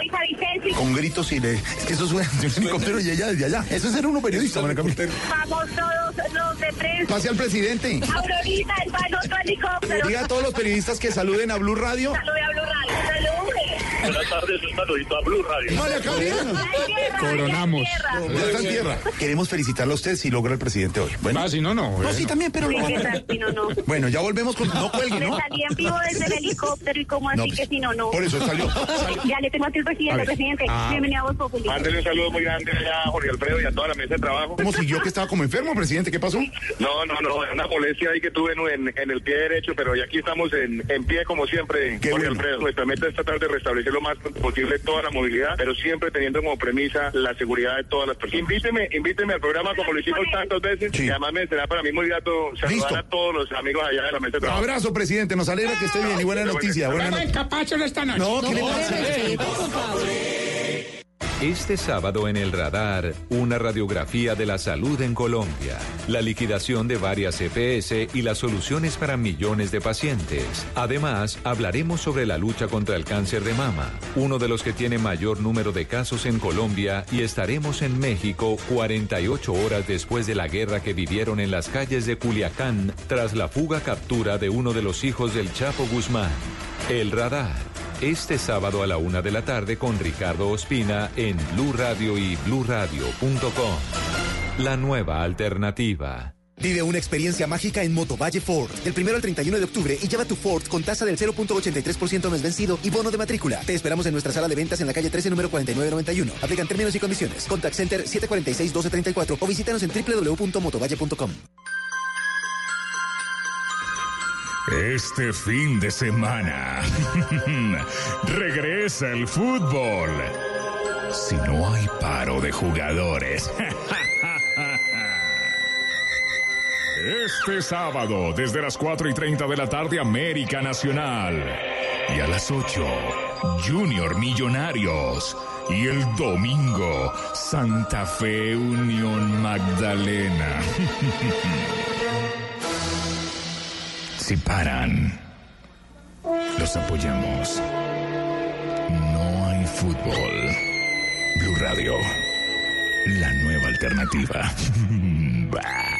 Villavicencio. Con gritos y le... Es que eso es un, helicóptero y ella desde allá. Eso es ser uno periodista, María Camila. Vamos todos los de prensa. Pase al presidente. Aurorita, el otro helicóptero. Diga a todos los periodistas que saluden a Blue Radio. Salude a Blue. Buenas tardes, un saludito a Blue Radio. María Coronamos. Ya está en tierra. Queremos felicitarlo a usted si logra el presidente hoy. Bueno, Ah, si no, no. no, sí, también, pero... Bueno, ya volvemos con... No cuelgue, ¿no? salí en vivo desde el helicóptero y como No, así pues, que si no, no. Por eso salió. salió. Ya le tengo aquí el A presidente, presidente. Ah. Bienvenido a Voz Populi. Mándele un saludo muy grande a Jorge Alfredo y a toda la mesa de trabajo. ¿Cómo siguió que estaba como enfermo, presidente? ¿Qué pasó? No, no, no, una molestia ahí que tuve en, en el pie derecho, pero ya aquí estamos en, en pie como siempre, Qué Jorge bueno. Alfredo. Nuestra meta es tratar de restablecer lo más pronto posible toda la movilidad, pero siempre teniendo como premisa la seguridad de todas las personas. Invíteme, invíteme al programa como lo hicimos tantas veces, Sí. y además me será para mí muy grato saludar Listo. a todos los amigos allá de la mesa de trabajo. Abrazo, presidente. Nos alegra que esté bien y buena noticia. Buena no- el capacho de esta noche. No, ¿qué le pasa? Este sábado en el radar, una radiografía de la salud en Colombia, la liquidación de varias EPS y las soluciones para millones de pacientes. Además, hablaremos sobre la lucha contra el cáncer de mama, uno de los que tiene mayor número de casos en Colombia, y estaremos en México 48 horas después de la guerra que vivieron en las calles de Culiacán tras la fuga captura de uno de los hijos del Chapo Guzmán. El radar. Este sábado a la una de la tarde con Ricardo Ospina en Blue Radio y BlueRadio.com. La nueva alternativa. Vive una experiencia mágica en Motovalle Ford. Del 1 al 31 de octubre y lleva tu Ford con tasa del 0.83% mes vencido y bono de matrícula. Te esperamos en nuestra sala de ventas en la calle 13, número 4991. Aplican términos y condiciones. Contact Center 746-1234 o visítanos en www.motovalle.com. Este fin de semana regresa el fútbol. Si no hay paro de jugadores. Este sábado, desde las 4 y 30 de la tarde, América Nacional. Y a las 8, Junior Millonarios. Y el domingo, Santa Fe Unión Magdalena. Si paran, los apoyamos. No hay fútbol. Blue Radio, la nueva alternativa.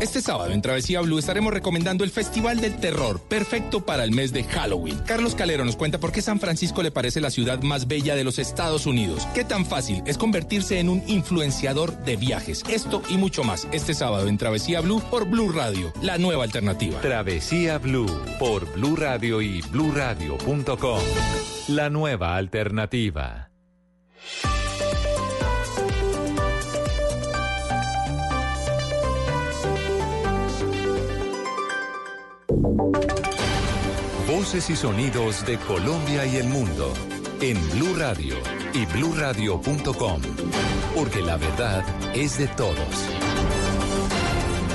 Este sábado en Travesía Blue estaremos recomendando el Festival del Terror, perfecto para el mes de Halloween. Carlos Calero nos cuenta por qué San Francisco le parece la ciudad más bella de los Estados Unidos. Qué tan fácil es convertirse en un influenciador de viajes. Esto y mucho más este sábado en Travesía Blue por Blue Radio, la nueva alternativa. Travesía Blue por Blue Radio y bluradio.com. La nueva alternativa. Voces y sonidos de Colombia y el mundo en Blue Radio y bluradio.com, porque la verdad es de todos.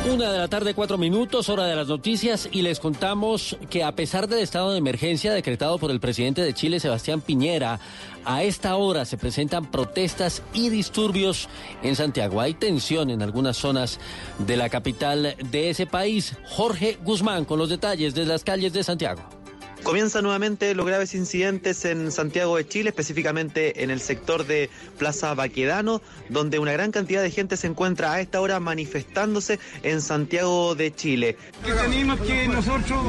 Una de la tarde, cuatro minutos, hora de las noticias, y les contamos que a pesar del estado de emergencia decretado por el presidente de Chile, Sebastián Piñera, a esta hora se presentan protestas y disturbios en Santiago. Hay tensión en algunas zonas de la capital de ese país. Jorge Guzmán con los detalles de las calles de Santiago. Comienzan nuevamente los graves incidentes en Santiago de Chile, específicamente en el sector de Plaza Baquedano, donde una gran cantidad de gente se encuentra a esta hora manifestándose en Santiago de Chile. Que tenemos que nosotros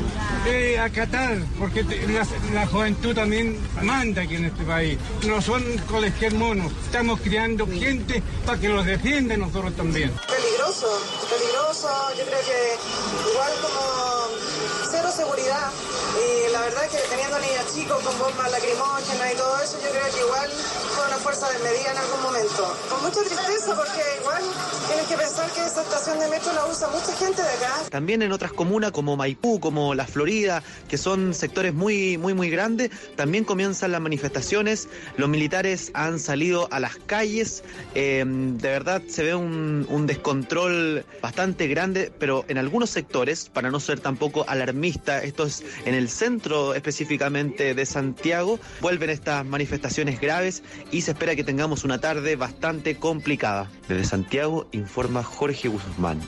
eh, acatar, porque te- la, la juventud también manda aquí en este país. No son cualquier mono, estamos criando gente para que los defienda nosotros también. Peligroso, peligroso, yo creo que igual como cero seguridad y la verdad que teniendo niños chicos con bombas lacrimógenas y todo eso, yo creo que igual fue una fuerza desmedida en algún momento. Con mucha tristeza porque igual tienen que pensar que esa estación de metro la usa mucha gente de acá. También en otras comunas como Maipú, como La Florida, que son sectores muy, muy, muy grandes, también comienzan las manifestaciones. Los militares han salido a las calles. Eh, de verdad se ve un, un descontrol bastante grande, pero en algunos sectores, para no ser tampoco alarmista, esto es en el centro específicamente de Santiago, vuelven estas manifestaciones graves y se espera que tengamos una tarde bastante complicada. Desde Santiago informa Jorge Guzmán.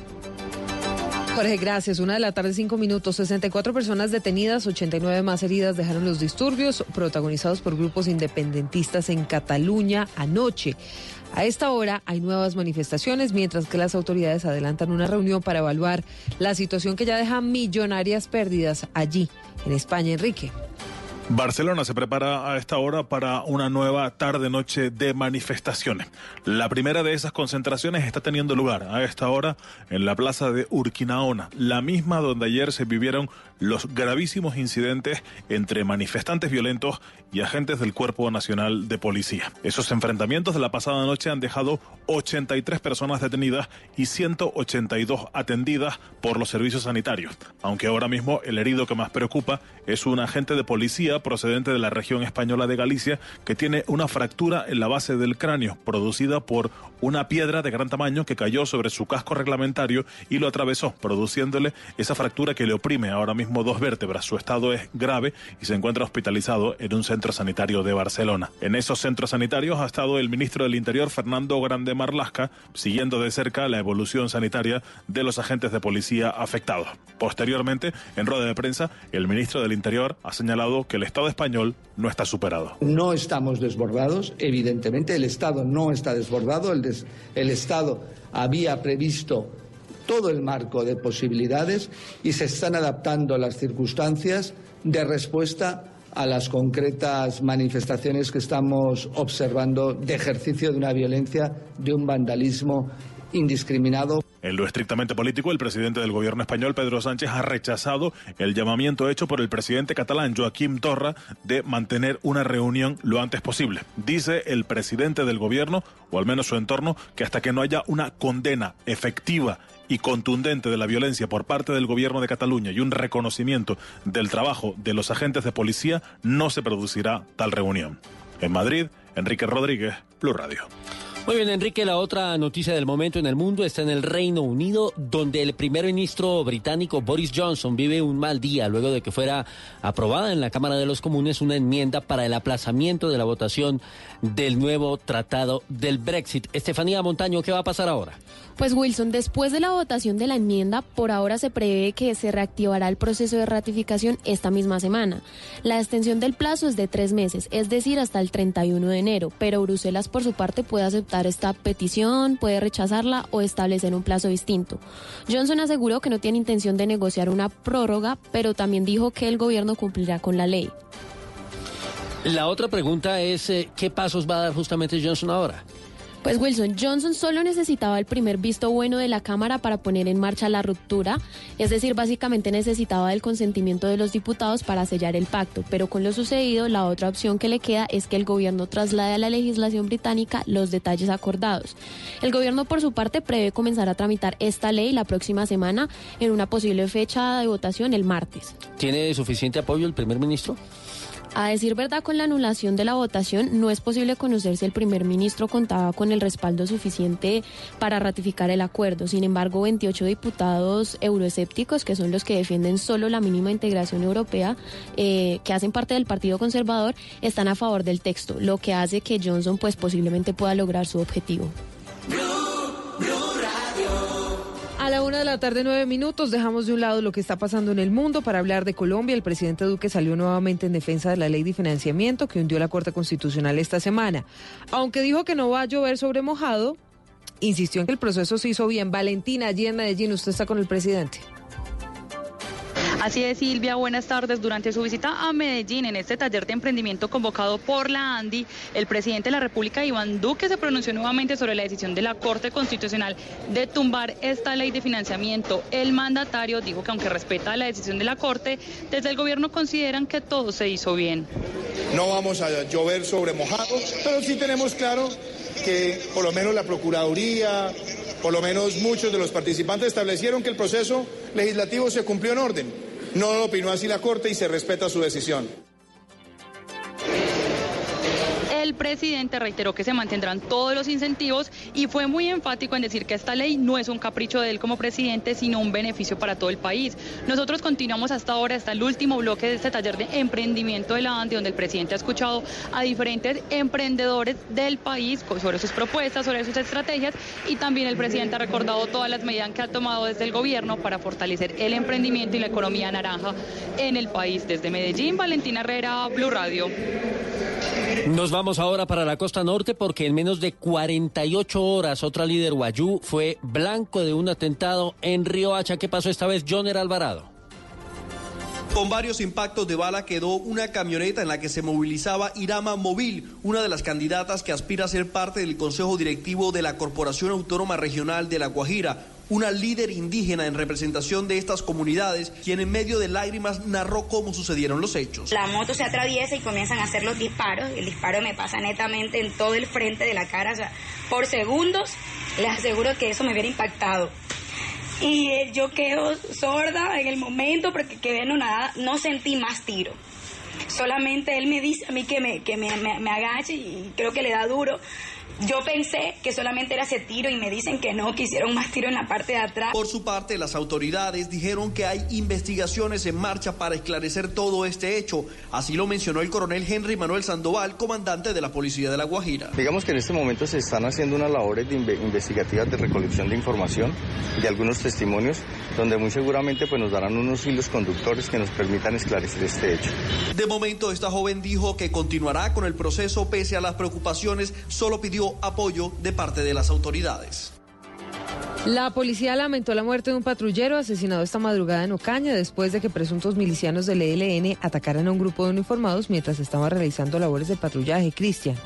Jorge, gracias. Una de la tarde, cinco minutos. 64 personas detenidas, 89 más heridas dejaron los disturbios protagonizados por grupos independentistas en Cataluña anoche. A esta hora hay nuevas manifestaciones, mientras que las autoridades adelantan una reunión para evaluar la situación que ya deja millonarias pérdidas allí, en España, Enrique. Barcelona se prepara a esta hora para una nueva tarde-noche de manifestaciones. La primera de esas concentraciones está teniendo lugar a esta hora en la plaza de Urquinaona, la misma donde ayer se vivieron los gravísimos incidentes entre manifestantes violentos y agentes del Cuerpo Nacional de Policía. Esos enfrentamientos de la pasada noche han dejado 83 personas detenidas y 182 atendidas por los servicios sanitarios, aunque ahora mismo el herido que más preocupa es un agente de policía procedente de la región española de Galicia que tiene una fractura en la base del cráneo producida por una piedra de gran tamaño que cayó sobre su casco reglamentario y lo atravesó, produciéndole esa fractura que le oprime ahora mismo dos vértebras. Su estado es grave y se encuentra hospitalizado en un centro sanitario de Barcelona. En esos centros sanitarios ha estado el ministro del Interior, Fernando Grande Marlasca, siguiendo de cerca la evolución sanitaria de los agentes de policía afectados. Posteriormente, en rueda de prensa, el ministro del Interior ha señalado que el Estado español no está superado. No estamos desbordados, evidentemente el Estado no está desbordado, el, el Estado había previsto todo el marco de posibilidades y se están adaptando las circunstancias de respuesta a las concretas manifestaciones que estamos observando de ejercicio de una violencia, de un vandalismo indiscriminado. En lo estrictamente político, el presidente del gobierno español, Pedro Sánchez, ha rechazado el llamamiento hecho por el presidente catalán, Joaquim Torra, de mantener una reunión lo antes posible. Dice el presidente del gobierno, o al menos su entorno, que hasta que no haya una condena efectiva y contundente de la violencia por parte del gobierno de Cataluña y un reconocimiento del trabajo de los agentes de policía, no se producirá tal reunión. En Madrid, Enrique Rodríguez, Plus Radio. Muy bien, Enrique, la otra noticia del momento en el mundo está en el Reino Unido, donde el primer ministro británico Boris Johnson vive un mal día luego de que fuera aprobada en la Cámara de los Comunes una enmienda para el aplazamiento de la votación del nuevo tratado del Brexit. Estefanía Montaño, ¿qué va a pasar ahora? Pues Wilson, después de la votación de la enmienda, por ahora se prevé que se reactivará el proceso de ratificación esta misma semana. La extensión del plazo es de tres meses, es decir, hasta el 31 de enero, pero Bruselas por su parte puede aceptar esta petición, puede rechazarla o establecer un plazo distinto. Johnson aseguró que no tiene intención de negociar una prórroga, pero también dijo que el gobierno cumplirá con la ley. La otra pregunta es, eh, ¿qué pasos va a dar justamente Johnson ahora? Pues Wilson, Johnson solo necesitaba el primer visto bueno de la Cámara para poner en marcha la ruptura, es decir, básicamente necesitaba el consentimiento de los diputados para sellar el pacto, pero con lo sucedido, la otra opción que le queda es que el gobierno traslade a la legislación británica los detalles acordados. El gobierno, por su parte, prevé comenzar a tramitar esta ley la próxima semana en una posible fecha de votación el martes. ¿Tiene suficiente apoyo el primer ministro? A decir verdad, con la anulación de la votación no es posible conocer si el primer ministro contaba con el respaldo suficiente para ratificar el acuerdo. Sin embargo, 28 diputados euroescépticos, que son los que defienden solo la mínima integración europea, eh, que hacen parte del Partido Conservador, están a favor del texto, lo que hace que Johnson pues posiblemente pueda lograr su objetivo. A la una de la tarde, nueve minutos, dejamos de un lado lo que está pasando en el mundo para hablar de Colombia. El presidente Duque salió nuevamente en defensa de la ley de financiamiento que hundió la Corte Constitucional esta semana. Aunque dijo que no va a llover sobre mojado, insistió en que el proceso se hizo bien. Valentina, allí en Medellín, usted está con el presidente. Así es, Silvia, buenas tardes. Durante su visita a Medellín, en este taller de emprendimiento convocado por la ANDI, el presidente de la República, Iván Duque, se pronunció nuevamente sobre la decisión de la Corte Constitucional de tumbar esta ley de financiamiento. El mandatario dijo que aunque respeta la decisión de la Corte, desde el gobierno consideran que todo se hizo bien. No vamos a llover sobre mojado, pero sí tenemos claro que por lo menos la Procuraduría, por lo menos muchos de los participantes establecieron que el proceso legislativo se cumplió en orden. No lo opinó así la Corte y se respeta su decisión. El presidente reiteró que se mantendrán todos los incentivos y fue muy enfático en decir que esta ley no es un capricho de él como presidente, sino un beneficio para todo el país. Nosotros continuamos hasta ahora, hasta el último bloque de este taller de emprendimiento de la ANDI, donde el presidente ha escuchado a diferentes emprendedores del país sobre sus propuestas, sobre sus estrategias y también el presidente ha recordado todas las medidas que ha tomado desde el gobierno para fortalecer el emprendimiento y la economía naranja en el país. Desde Medellín, Valentina Herrera, Blue Radio. Nos vamos ahora para la costa norte porque en menos de 48 horas otra líder guayú fue blanco de un atentado en Río Hacha. ¿Qué pasó esta vez, Joner Alvarado? Con varios impactos de bala quedó una camioneta en la que se movilizaba Irama Móvil, una de las candidatas que aspira a ser parte del Consejo Directivo de la Corporación Autónoma Regional de La Guajira una líder indígena en representación de estas comunidades, quien en medio de lágrimas narró cómo sucedieron los hechos. La moto se atraviesa y comienzan a hacer los disparos. El disparo me pasa netamente en todo el frente de la cara. O por segundos, les aseguro que eso me hubiera impactado. Y eh, yo quedo sorda en el momento porque quedé nada, no sentí más tiro. Solamente él me dice a mí que me, que me, me agache y creo que le da duro. Yo pensé que solamente era ese tiro y me dicen que no, que hicieron más tiro en la parte de atrás. Por su parte, las autoridades dijeron que hay investigaciones en marcha para esclarecer todo este hecho. Así lo mencionó el coronel Henry Manuel Sandoval, comandante de la Policía de La Guajira. Digamos que en este momento se están haciendo unas labores de investigativas de recolección de información, de algunos testimonios, donde muy seguramente pues, nos darán unos hilos conductores que nos permitan esclarecer este hecho. De momento, esta joven dijo que continuará con el proceso pese a las preocupaciones, solo pidió apoyo de parte de las autoridades. La policía lamentó la muerte de un patrullero asesinado esta madrugada en Ocaña después de que presuntos milicianos del ELN atacaran a un grupo de uniformados mientras estaban realizando labores de patrullaje. Cristian.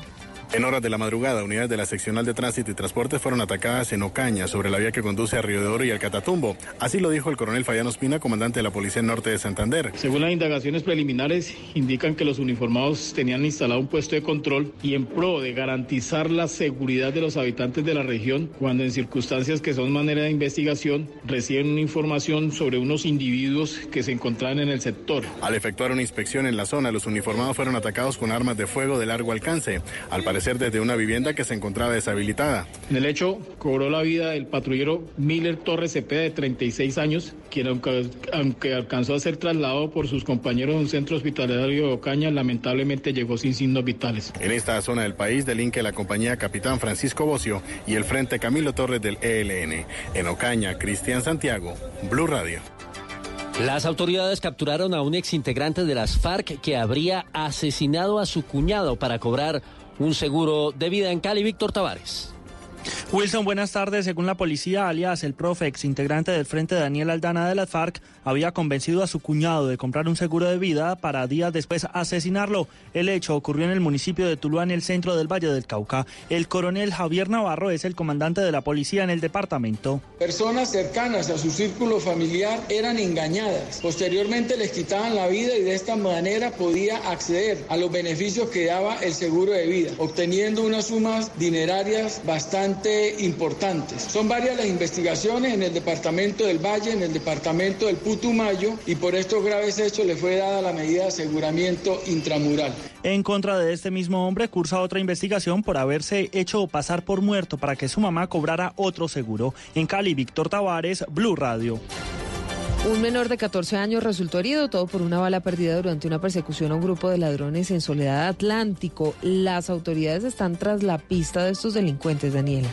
En horas de la madrugada, unidades de la seccional de tránsito y transporte fueron atacadas en Ocaña, sobre la vía que conduce a Río de Oro y al Catatumbo. Así lo dijo el coronel Fayano Espina, comandante de la Policía Norte de Santander. Según las indagaciones preliminares, indican que los uniformados tenían instalado un puesto de control y en pro de garantizar la seguridad de los habitantes de la región, cuando en circunstancias que son manera de investigación reciben una información sobre unos individuos que se encontraban en el sector. Al efectuar una inspección en la zona, los uniformados fueron atacados con armas de fuego de largo alcance. Al parecer, desde una vivienda que se encontraba deshabilitada. En el hecho, cobró la vida el patrullero Miller Torres Cepeda, de 36 años, quien aunque, aunque, alcanzó a ser trasladado por sus compañeros a un centro hospitalario de Ocaña, lamentablemente llegó sin signos vitales. En esta zona del país delinque la compañía Capitán Francisco Bocio y el Frente Camilo Torres del ELN. En Ocaña, Cristian Santiago, Blue Radio. Las autoridades capturaron a un exintegrante de las FARC que habría asesinado a su cuñado para cobrar un seguro de vida en Cali, Víctor Tavares. Wilson, buenas tardes. Según la policía, alias el profe, ex integrante del Frente Daniel Aldana de las FARC, había convencido a su cuñado de comprar un seguro de vida para días después asesinarlo. El hecho ocurrió en el municipio de Tuluá, en el centro del Valle del Cauca. El coronel Javier Navarro es el comandante de la policía en el departamento. Personas cercanas a su círculo familiar eran engañadas. Posteriormente les quitaban la vida y de esta manera podía acceder a los beneficios que daba el seguro de vida, obteniendo unas sumas dinerarias bastante importantes. Son varias las investigaciones en el departamento del Valle, en el departamento del Putumayo y por estos graves hechos le fue dada la medida de aseguramiento intramural. En contra de este mismo hombre cursa otra investigación por haberse hecho pasar por muerto para que su mamá cobrara otro seguro. En Cali, Víctor Tavares, Blue Radio. Un menor de 14 años resultó herido, todo por una bala perdida durante una persecución a un grupo de ladrones en Soledad Atlántico. Las autoridades están tras la pista de estos delincuentes, Daniela.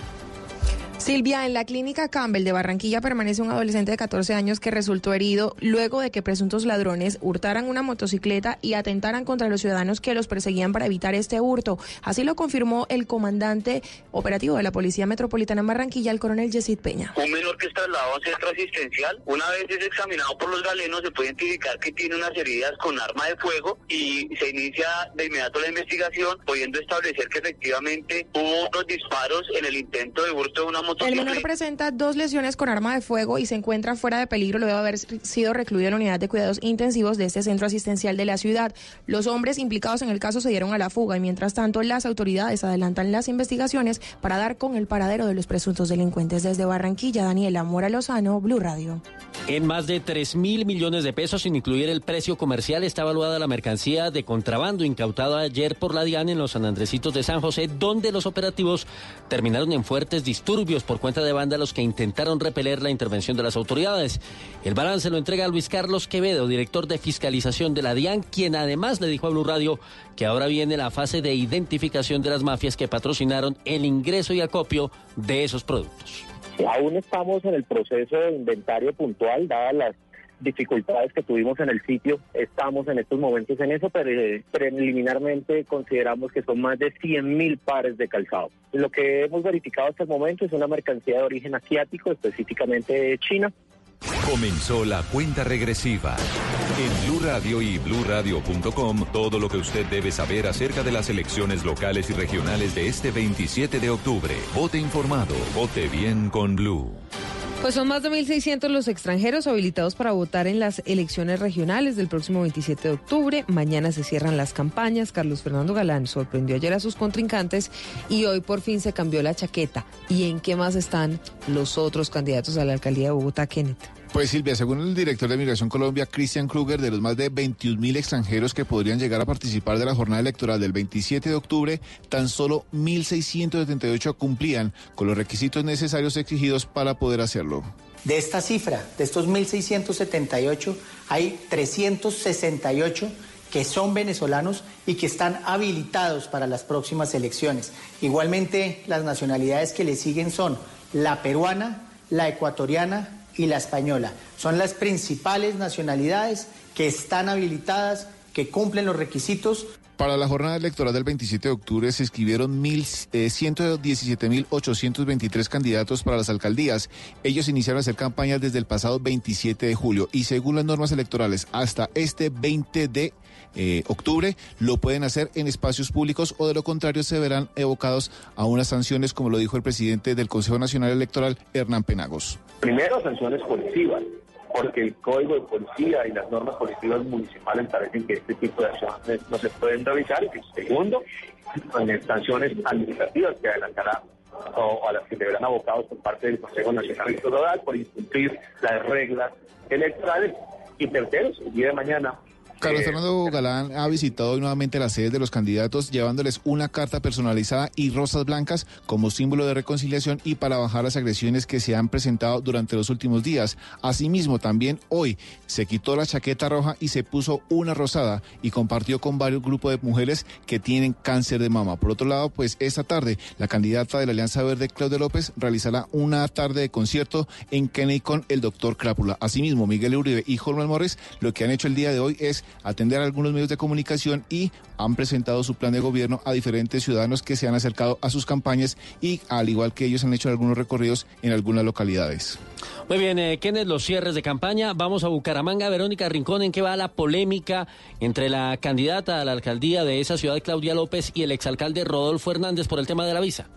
Silvia, en la clínica Campbell de Barranquilla permanece un adolescente de 14 años que resultó herido luego de que presuntos ladrones hurtaran una motocicleta y atentaran contra los ciudadanos que los perseguían para evitar este hurto. Así lo confirmó el comandante operativo de la Policía Metropolitana en Barranquilla, el coronel Yesid Peña. Un menor que es trasladado a centro asistencial, una vez es examinado por los galenos, se puede identificar que tiene unas heridas con arma de fuego y se inicia de inmediato la investigación, pudiendo establecer que efectivamente hubo unos disparos en el intento de hurto de una el menor presenta dos lesiones con arma de fuego y se encuentra fuera de peligro luego de haber sido recluido en la unidad de cuidados intensivos de este centro asistencial de la ciudad. Los hombres implicados en el caso se dieron a la fuga y mientras tanto las autoridades adelantan las investigaciones para dar con el paradero de los presuntos delincuentes. Desde Barranquilla, Daniela Mora Lozano, Blue Radio. En más de 3 mil millones de pesos, sin incluir el precio comercial, está evaluada la mercancía de contrabando incautada ayer por la DIAN en los San Andresitos de San José, donde los operativos terminaron en fuertes disturbios por cuenta de vándalos que intentaron repeler la intervención de las autoridades. El balance lo entrega Luis Carlos Quevedo, director de fiscalización de la DIAN, quien además le dijo a Blue Radio que ahora viene la fase de identificación de las mafias que patrocinaron el ingreso y acopio de esos productos. Aún estamos en el proceso de inventario puntual, dadas las dificultades que tuvimos en el sitio. Estamos en estos momentos en eso, pero eh, preliminarmente consideramos que son más de 100 mil pares de calzado. Lo que hemos verificado hasta el momento es una mercancía de origen asiático, específicamente de China. Comenzó la cuenta regresiva. En Blue Radio y BlueRadio.com, todo lo que usted debe saber acerca de las elecciones locales y regionales de este 27 de octubre. Vote informado, vote bien con Blue. Pues son más de 1.600 los extranjeros habilitados para votar en las elecciones regionales del próximo 27 de octubre. Mañana se cierran las campañas. Carlos Fernando Galán sorprendió ayer a sus contrincantes y hoy por fin se cambió la chaqueta. ¿Y en qué más están los otros candidatos a la alcaldía de Bogotá, Kenneth? Pues Silvia, según el director de Migración Colombia, Christian Kruger, de los más de 21 mil extranjeros que podrían llegar a participar de la jornada electoral del 27 de octubre, tan solo 1.678 cumplían con los requisitos necesarios exigidos para poder hacerlo. De esta cifra, de estos 1.678, hay 368 que son venezolanos y que están habilitados para las próximas elecciones. Igualmente, las nacionalidades que le siguen son la peruana, la ecuatoriana, y la española. Son las principales nacionalidades que están habilitadas, que cumplen los requisitos. Para la jornada electoral del 27 de octubre se escribieron 117.823 eh, candidatos para las alcaldías. Ellos iniciaron a hacer campañas desde el pasado 27 de julio y según las normas electorales hasta este 20 de eh, octubre lo pueden hacer en espacios públicos o de lo contrario se verán evocados a unas sanciones como lo dijo el presidente del Consejo Nacional Electoral, Hernán Penagos. Primero, sanciones policivas, porque el código de policía y las normas policivas municipales parecen que este tipo de acciones no se pueden realizar. Y segundo, sanciones administrativas que adelantará o a las que deberán abocados por parte del Consejo Nacional Electoral por incumplir las reglas electorales. Y tercero, el día de mañana Carlos Fernando Galán ha visitado hoy nuevamente las sedes de los candidatos llevándoles una carta personalizada y rosas blancas como símbolo de reconciliación y para bajar las agresiones que se han presentado durante los últimos días. Asimismo, también hoy se quitó la chaqueta roja y se puso una rosada y compartió con varios grupos de mujeres que tienen cáncer de mama. Por otro lado, pues esta tarde la candidata de la Alianza Verde, Claudia López, realizará una tarde de concierto en Kennedy con el doctor Crápula. Asimismo, Miguel Uribe y Holman Morris lo que han hecho el día de hoy es atender a algunos medios de comunicación y han presentado su plan de gobierno a diferentes ciudadanos que se han acercado a sus campañas y al igual que ellos han hecho algunos recorridos en algunas localidades. Muy bien, eh, Kenneth, los cierres de campaña. Vamos a Bucaramanga. Verónica Rincón, ¿en qué va la polémica entre la candidata a la alcaldía de esa ciudad, Claudia López, y el exalcalde Rodolfo Hernández por el tema de la visa?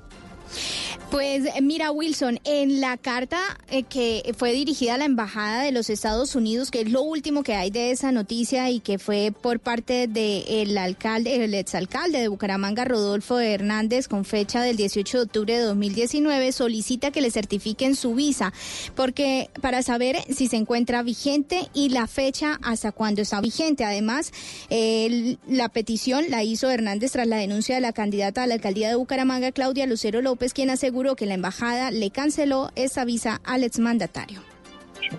Pues mira, Wilson, en la carta eh, que fue dirigida a la Embajada de los Estados Unidos, que es lo último que hay de esa noticia y que fue por parte del alcalde, el exalcalde de Bucaramanga, Rodolfo Hernández, con fecha del 18 de octubre de 2019, solicita que le certifiquen su visa, porque para saber si se encuentra vigente y la fecha hasta cuándo está vigente. Además, la petición la hizo Hernández tras la denuncia de la candidata a la alcaldía de Bucaramanga, Claudia Lucero López, quien aseguró que la embajada le canceló esa visa al exmandatario.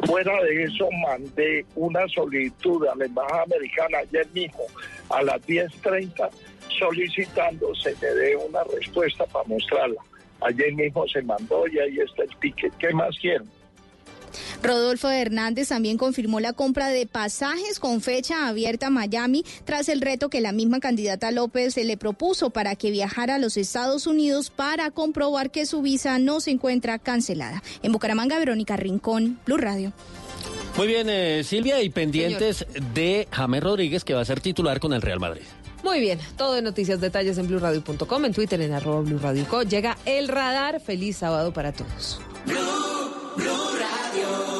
Fuera de eso, mandé una solicitud a la embajada americana ayer mismo a las 10.30 solicitando se me dé una respuesta para mostrarla. Ayer mismo se mandó y ahí está el ticket. ¿Qué más quieren? Rodolfo Hernández también confirmó la compra de pasajes con fecha abierta a Miami tras el reto que la misma candidata López se le propuso para que viajara a los Estados Unidos para comprobar que su visa no se encuentra cancelada. En Bucaramanga, Verónica Rincón, Blue Radio. Muy bien, eh, Silvia, y pendientes de James Rodríguez, que va a ser titular con el Real Madrid. Muy bien, todo de noticias, detalles en blurradio.com, en Twitter en arroba blurradioco. Llega el radar. Feliz sábado para todos. Oh.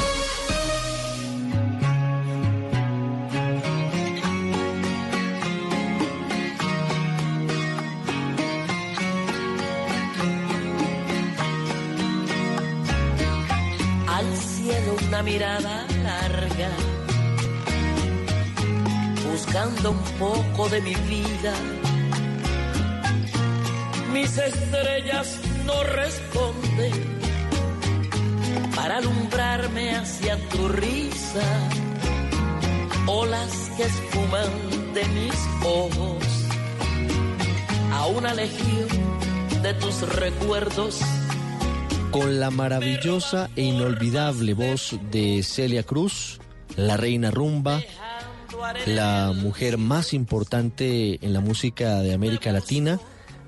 Larga, buscando un poco de mi vida. Mis estrellas no responden para alumbrarme hacia tu risa, olas que esfuman de mis ojos a una legión de tus recuerdos Con la maravillosa e inolvidable voz de Celia Cruz, la reina rumba, la mujer más importante en la música de América Latina.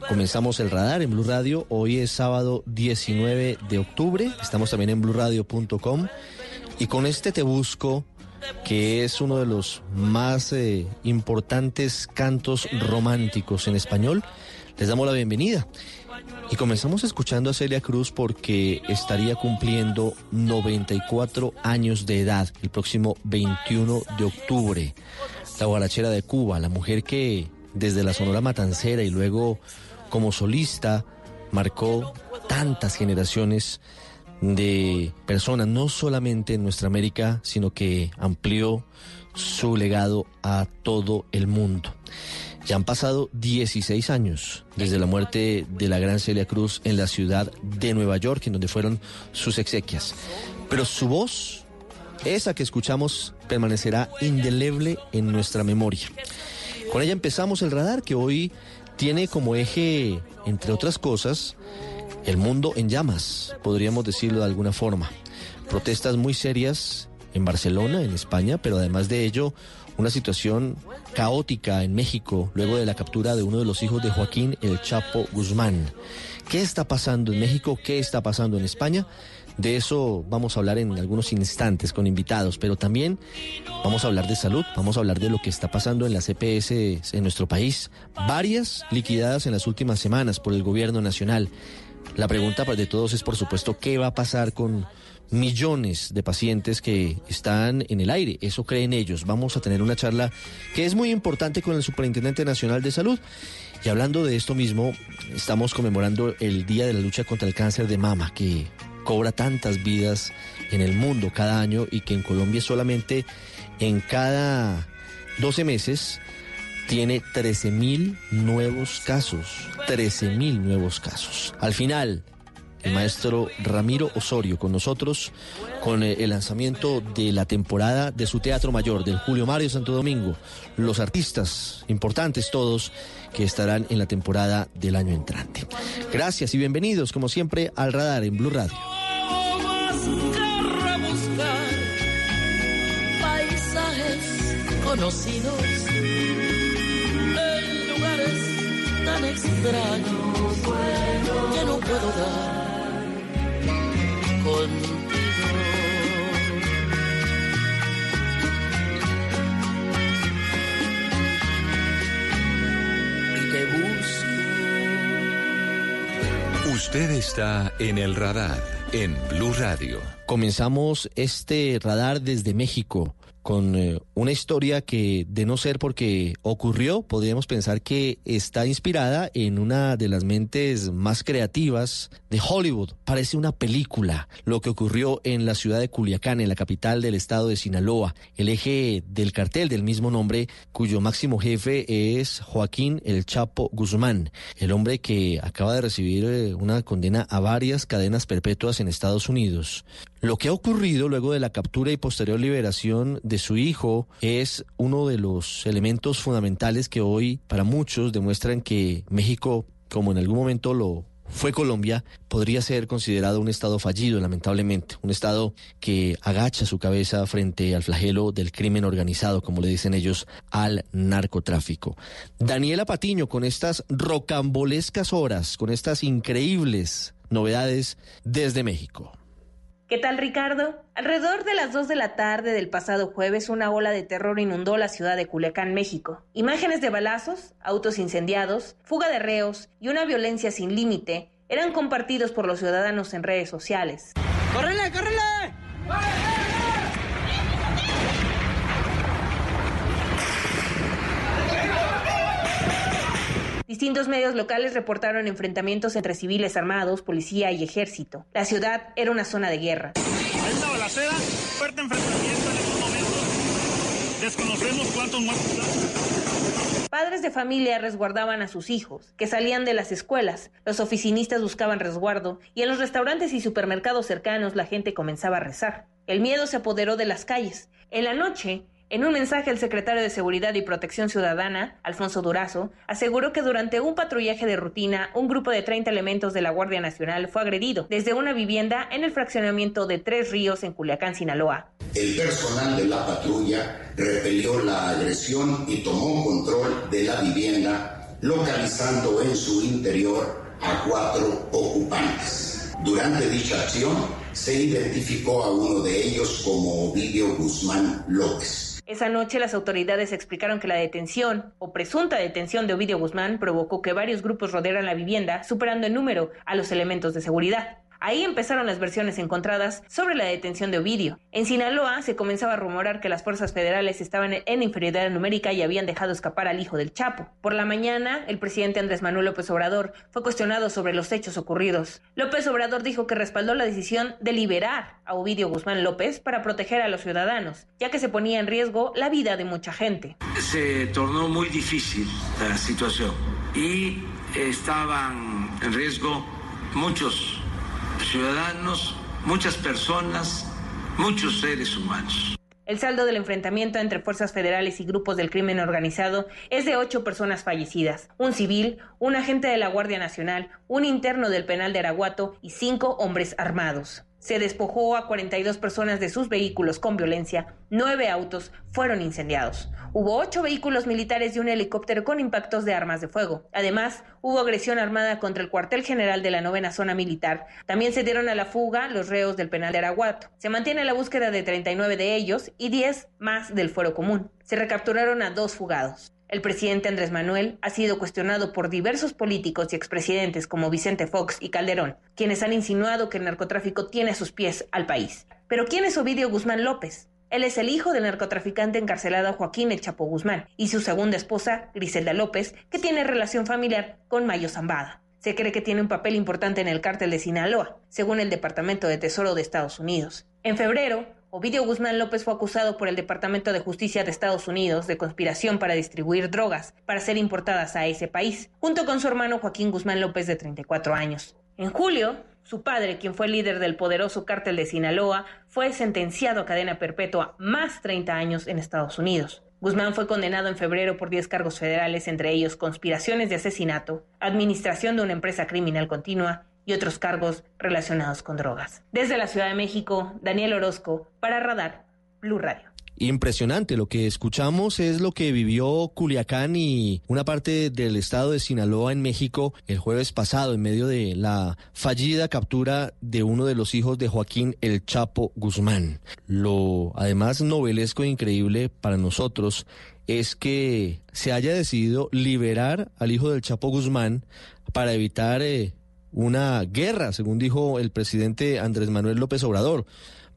Comenzamos el radar en Blue Radio. Hoy es sábado 19 de octubre. Estamos también en bluradio.com. Y con este Te Busco, que es uno de los más eh, importantes cantos románticos en español, les damos la bienvenida. Y comenzamos escuchando a Celia Cruz porque estaría cumpliendo 94 años de edad el próximo 21 de octubre. La guarachera de Cuba, la mujer que desde la Sonora Matancera y luego como solista marcó tantas generaciones de personas, no solamente en nuestra América, sino que amplió su legado a todo el mundo. Ya han pasado 16 años desde la muerte de la gran Celia Cruz en la ciudad de Nueva York, en donde fueron sus exequias. Pero su voz, esa que escuchamos, permanecerá indeleble en nuestra memoria. Con ella empezamos el radar que hoy tiene como eje, entre otras cosas, el mundo en llamas, podríamos decirlo de alguna forma. Protestas muy serias en Barcelona, en España, pero además de ello, una situación caótica en México luego de la captura de uno de los hijos de Joaquín El Chapo Guzmán. ¿Qué está pasando en México? ¿Qué está pasando en España? De eso vamos a hablar en algunos instantes con invitados, pero también vamos a hablar de salud, vamos a hablar de lo que está pasando en las EPS en nuestro país, varias liquidadas en las últimas semanas por el gobierno nacional. La pregunta de todos es, por supuesto, ¿qué va a pasar con millones de pacientes que están en el aire. Eso creen ellos. Vamos a tener una charla que es muy importante con el Superintendente Nacional de Salud. Y hablando de esto mismo, estamos conmemorando el Día de la Lucha contra el Cáncer de Mama, que cobra tantas vidas en el mundo cada año y que en Colombia solamente en cada 12 meses tiene 13 mil nuevos casos. 13 mil nuevos casos. Al final, el maestro Ramiro Osorio con nosotros con eh, el lanzamiento de la temporada de su Teatro Mayor del Julio Mario Santo Domingo. Los artistas importantes todos que estarán en la temporada del año entrante. Gracias y bienvenidos como siempre al radar en Blue Radio. conocidos en lugares tan extraños que no puedo dar Usted está en el radar en Blue Radio. Comenzamos este radar desde México con eh, una historia que, de no ser porque ocurrió, podríamos pensar que está inspirada en una de las mentes más creativas de Hollywood. Parece una película, lo que ocurrió en la ciudad de Culiacán, en la capital del estado de Sinaloa, el eje del cartel del mismo nombre, cuyo máximo jefe es Joaquín El Chapo Guzmán, el hombre que acaba de recibir eh, una condena a varias cadenas perpetuas en Estados Unidos. Lo que ha ocurrido luego de la captura y posterior liberación de su hijo es uno de los elementos fundamentales que hoy para muchos demuestran que México, como en algún momento lo fue Colombia, podría ser considerado un Estado fallido, lamentablemente, un Estado que agacha su cabeza frente al flagelo del crimen organizado, como le dicen ellos, al narcotráfico. Daniela Patiño, con estas rocambolescas horas, con estas increíbles novedades desde México. ¿Qué tal Ricardo? Alrededor de las 2 de la tarde del pasado jueves una ola de terror inundó la ciudad de Culiacán, México. Imágenes de balazos, autos incendiados, fuga de reos y una violencia sin límite eran compartidos por los ciudadanos en redes sociales. ¡Córrele, córrele! Distintos medios locales reportaron enfrentamientos entre civiles armados, policía y ejército. La ciudad era una zona de guerra. Hay una balacera, fuerte enfrentamiento en estos momentos. Desconocemos cuántos muertos Padres de familia resguardaban a sus hijos, que salían de las escuelas, los oficinistas buscaban resguardo y en los restaurantes y supermercados cercanos la gente comenzaba a rezar. El miedo se apoderó de las calles. En la noche, en un mensaje, el secretario de Seguridad y Protección Ciudadana, Alfonso Durazo, aseguró que durante un patrullaje de rutina, un grupo de 30 elementos de la Guardia Nacional fue agredido desde una vivienda en el fraccionamiento de Tres Ríos en Culiacán, Sinaloa. El personal de la patrulla repelió la agresión y tomó control de la vivienda, localizando en su interior a cuatro ocupantes. Durante dicha acción, se identificó a uno de ellos como Ovidio Guzmán López. Esa noche las autoridades explicaron que la detención o presunta detención de Ovidio Guzmán provocó que varios grupos rodearan la vivienda, superando en número a los elementos de seguridad. Ahí empezaron las versiones encontradas sobre la detención de Ovidio. En Sinaloa se comenzaba a rumorar que las fuerzas federales estaban en inferioridad numérica y habían dejado escapar al hijo del Chapo. Por la mañana, el presidente Andrés Manuel López Obrador fue cuestionado sobre los hechos ocurridos. López Obrador dijo que respaldó la decisión de liberar a Ovidio Guzmán López para proteger a los ciudadanos, ya que se ponía en riesgo la vida de mucha gente. Se tornó muy difícil la situación y estaban en riesgo muchos ciudadanos, muchas personas, muchos seres humanos. El saldo del enfrentamiento entre fuerzas federales y grupos del crimen organizado es de ocho personas fallecidas, un civil, un agente de la Guardia Nacional, un interno del penal de Araguato y cinco hombres armados. Se despojó a 42 personas de sus vehículos con violencia, nueve autos fueron incendiados. Hubo ocho vehículos militares y un helicóptero con impactos de armas de fuego. Además, hubo agresión armada contra el cuartel general de la novena zona militar. También se dieron a la fuga los reos del penal de Araguato. Se mantiene la búsqueda de 39 de ellos y 10 más del fuero común. Se recapturaron a dos fugados. El presidente Andrés Manuel ha sido cuestionado por diversos políticos y expresidentes como Vicente Fox y Calderón, quienes han insinuado que el narcotráfico tiene a sus pies al país. Pero ¿quién es Ovidio Guzmán López? Él es el hijo del narcotraficante encarcelado Joaquín El Chapo Guzmán y su segunda esposa, Griselda López, que tiene relación familiar con Mayo Zambada. Se cree que tiene un papel importante en el cártel de Sinaloa, según el Departamento de Tesoro de Estados Unidos. En febrero, Ovidio Guzmán López fue acusado por el Departamento de Justicia de Estados Unidos de conspiración para distribuir drogas para ser importadas a ese país, junto con su hermano Joaquín Guzmán López de 34 años. En julio, su padre, quien fue líder del poderoso cártel de Sinaloa, fue sentenciado a cadena perpetua más 30 años en Estados Unidos. Guzmán fue condenado en febrero por 10 cargos federales, entre ellos conspiraciones de asesinato, administración de una empresa criminal continua y otros cargos relacionados con drogas. Desde la Ciudad de México, Daniel Orozco, para Radar, Blue Radio. Impresionante, lo que escuchamos es lo que vivió Culiacán y una parte del estado de Sinaloa en México el jueves pasado en medio de la fallida captura de uno de los hijos de Joaquín El Chapo Guzmán. Lo además novelesco e increíble para nosotros es que se haya decidido liberar al hijo del Chapo Guzmán para evitar eh, una guerra, según dijo el presidente Andrés Manuel López Obrador.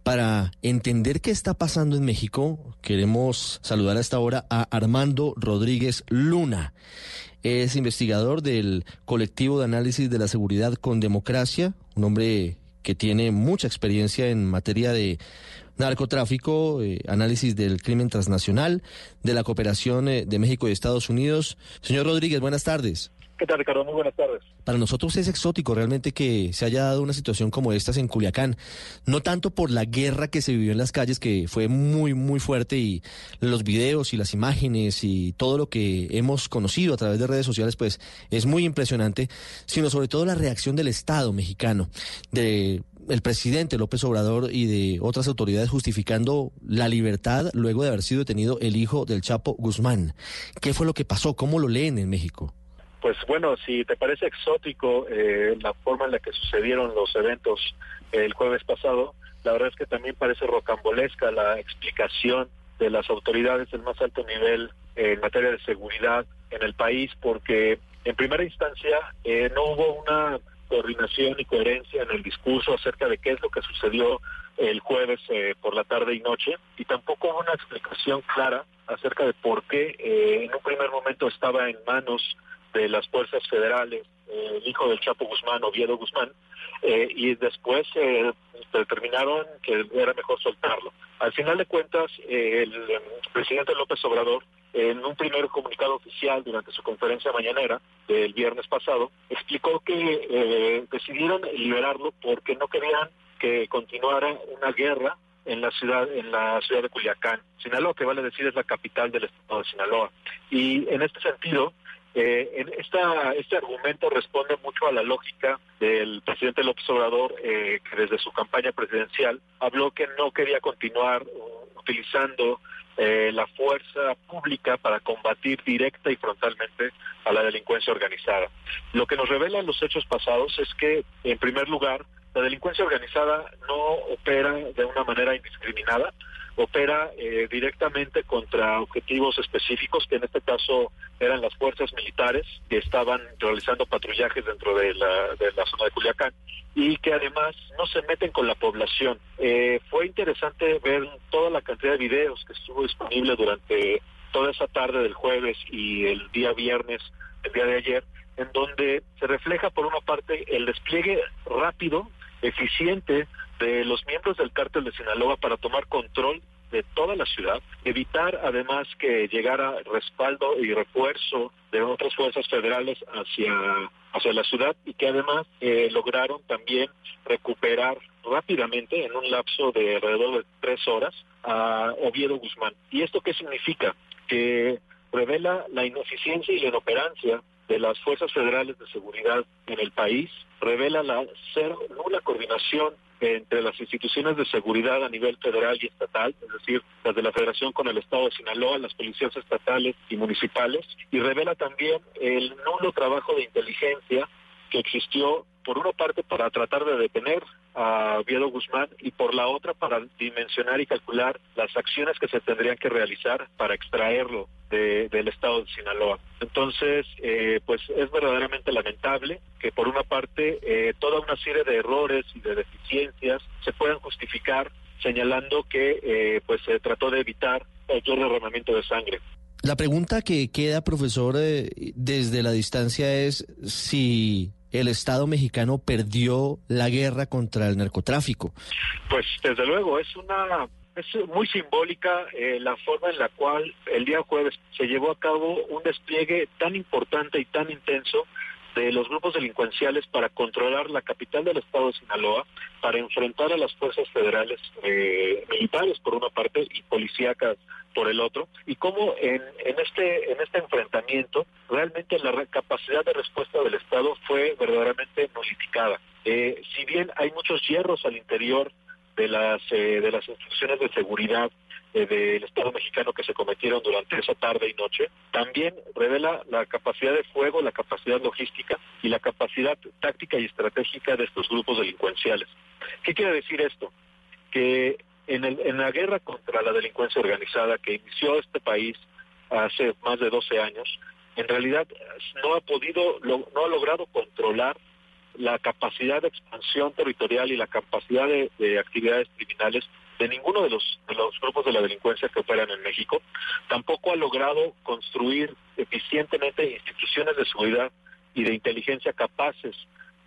Para entender qué está pasando en México, queremos saludar a esta hora a Armando Rodríguez Luna. Es investigador del colectivo de análisis de la seguridad con democracia, un hombre que tiene mucha experiencia en materia de narcotráfico, eh, análisis del crimen transnacional, de la cooperación eh, de México y Estados Unidos. Señor Rodríguez, buenas tardes. ¿Qué tal, Ricardo? Muy buenas tardes. Para nosotros es exótico realmente que se haya dado una situación como esta en Culiacán, no tanto por la guerra que se vivió en las calles, que fue muy, muy fuerte, y los videos y las imágenes y todo lo que hemos conocido a través de redes sociales, pues es muy impresionante, sino sobre todo la reacción del Estado mexicano, de el presidente López Obrador y de otras autoridades justificando la libertad luego de haber sido detenido el hijo del Chapo Guzmán. ¿Qué fue lo que pasó? ¿Cómo lo leen en México? Pues bueno, si te parece exótico eh, la forma en la que sucedieron los eventos el jueves pasado, la verdad es que también parece rocambolesca la explicación de las autoridades del más alto nivel en materia de seguridad en el país, porque en primera instancia eh, no hubo una coordinación y coherencia en el discurso acerca de qué es lo que sucedió el jueves eh, por la tarde y noche, y tampoco hubo una explicación clara acerca de por qué en un primer momento estaba en manos de las fuerzas federales, eh, el hijo del Chapo Guzmán, Oviedo Guzmán, eh, y después eh, determinaron que era mejor soltarlo. Al final de cuentas, el presidente López Obrador, en un primer comunicado oficial durante su conferencia mañanera del viernes pasado, explicó que decidieron liberarlo porque no querían que continuara una guerra en la ciudad en la ciudad de Culiacán. Sinaloa, que vale decir es la capital del estado de Sinaloa. Y en este sentido, eh, esta, este argumento responde mucho a la lógica del presidente López Obrador, eh, que desde su campaña presidencial habló que no quería continuar utilizando eh, la fuerza pública para combatir directa y frontalmente a la delincuencia organizada. Lo que nos revelan los hechos pasados es que, en primer lugar, la delincuencia organizada no opera de una manera indiscriminada, opera eh, directamente contra objetivos específicos, que en este caso eran las fuerzas militares que estaban realizando patrullajes dentro de la, de la zona de Culiacán y que además no se meten con la población. Eh, fue interesante ver toda la cantidad de videos que estuvo disponible durante toda esa tarde del jueves y el día viernes, el día de ayer, en donde se refleja por una parte el despliegue rápido, eficiente de los miembros del cártel de Sinaloa para tomar control de toda la ciudad, evitar además que llegara respaldo y refuerzo de otras fuerzas federales hacia, hacia la ciudad y que además eh, lograron también recuperar rápidamente en un lapso de alrededor de tres horas a Oviedo Guzmán. ¿Y esto qué significa? Que revela la ineficiencia y la inoperancia de las fuerzas federales de seguridad en el país, revela la cero, nula coordinación entre las instituciones de seguridad a nivel federal y estatal, es decir, las de la Federación con el Estado de Sinaloa, las policías estatales y municipales, y revela también el nulo trabajo de inteligencia que existió por una parte para tratar de detener a Viedo Guzmán y por la otra para dimensionar y calcular las acciones que se tendrían que realizar para extraerlo del estado de Sinaloa. Entonces, eh, pues es verdaderamente lamentable que por una parte eh, toda una serie de errores y de deficiencias se puedan justificar señalando que eh, pues se trató de evitar el derramamiento de sangre. La pregunta que queda, profesor, desde la distancia es si el Estado mexicano perdió la guerra contra el narcotráfico. Pues desde luego, es una es muy simbólica eh, la forma en la cual el día jueves se llevó a cabo un despliegue tan importante y tan intenso de los grupos delincuenciales para controlar la capital del estado de Sinaloa, para enfrentar a las fuerzas federales eh, militares por una parte y policíacas por el otro, y cómo en, en, este, en este enfrentamiento realmente la capacidad de respuesta del Estado fue verdaderamente nulificada. Eh, si bien hay muchos hierros al interior de las, eh, de las instrucciones de seguridad eh, del Estado mexicano que se cometieron durante esa tarde y noche, también revela la capacidad de fuego, la capacidad logística y la capacidad táctica y estratégica de estos grupos delincuenciales. ¿Qué quiere decir esto? Que en, el, en la guerra contra la delincuencia organizada que inició este país hace más de 12 años, en realidad no ha podido, no ha logrado controlar la capacidad de expansión territorial y la capacidad de, de actividades criminales de ninguno de los, de los grupos de la delincuencia que operan en México. Tampoco ha logrado construir eficientemente instituciones de seguridad y de inteligencia capaces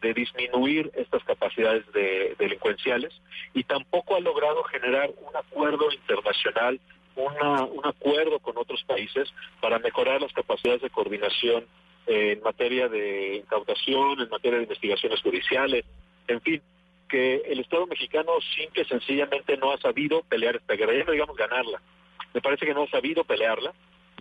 de disminuir estas capacidades de, delincuenciales y tampoco ha logrado generar un acuerdo internacional, una, un acuerdo con otros países para mejorar las capacidades de coordinación en materia de incautación, en materia de investigaciones judiciales, en fin, que el Estado mexicano simple y sencillamente no ha sabido pelear esta guerra, ya no digamos ganarla, me parece que no ha sabido pelearla,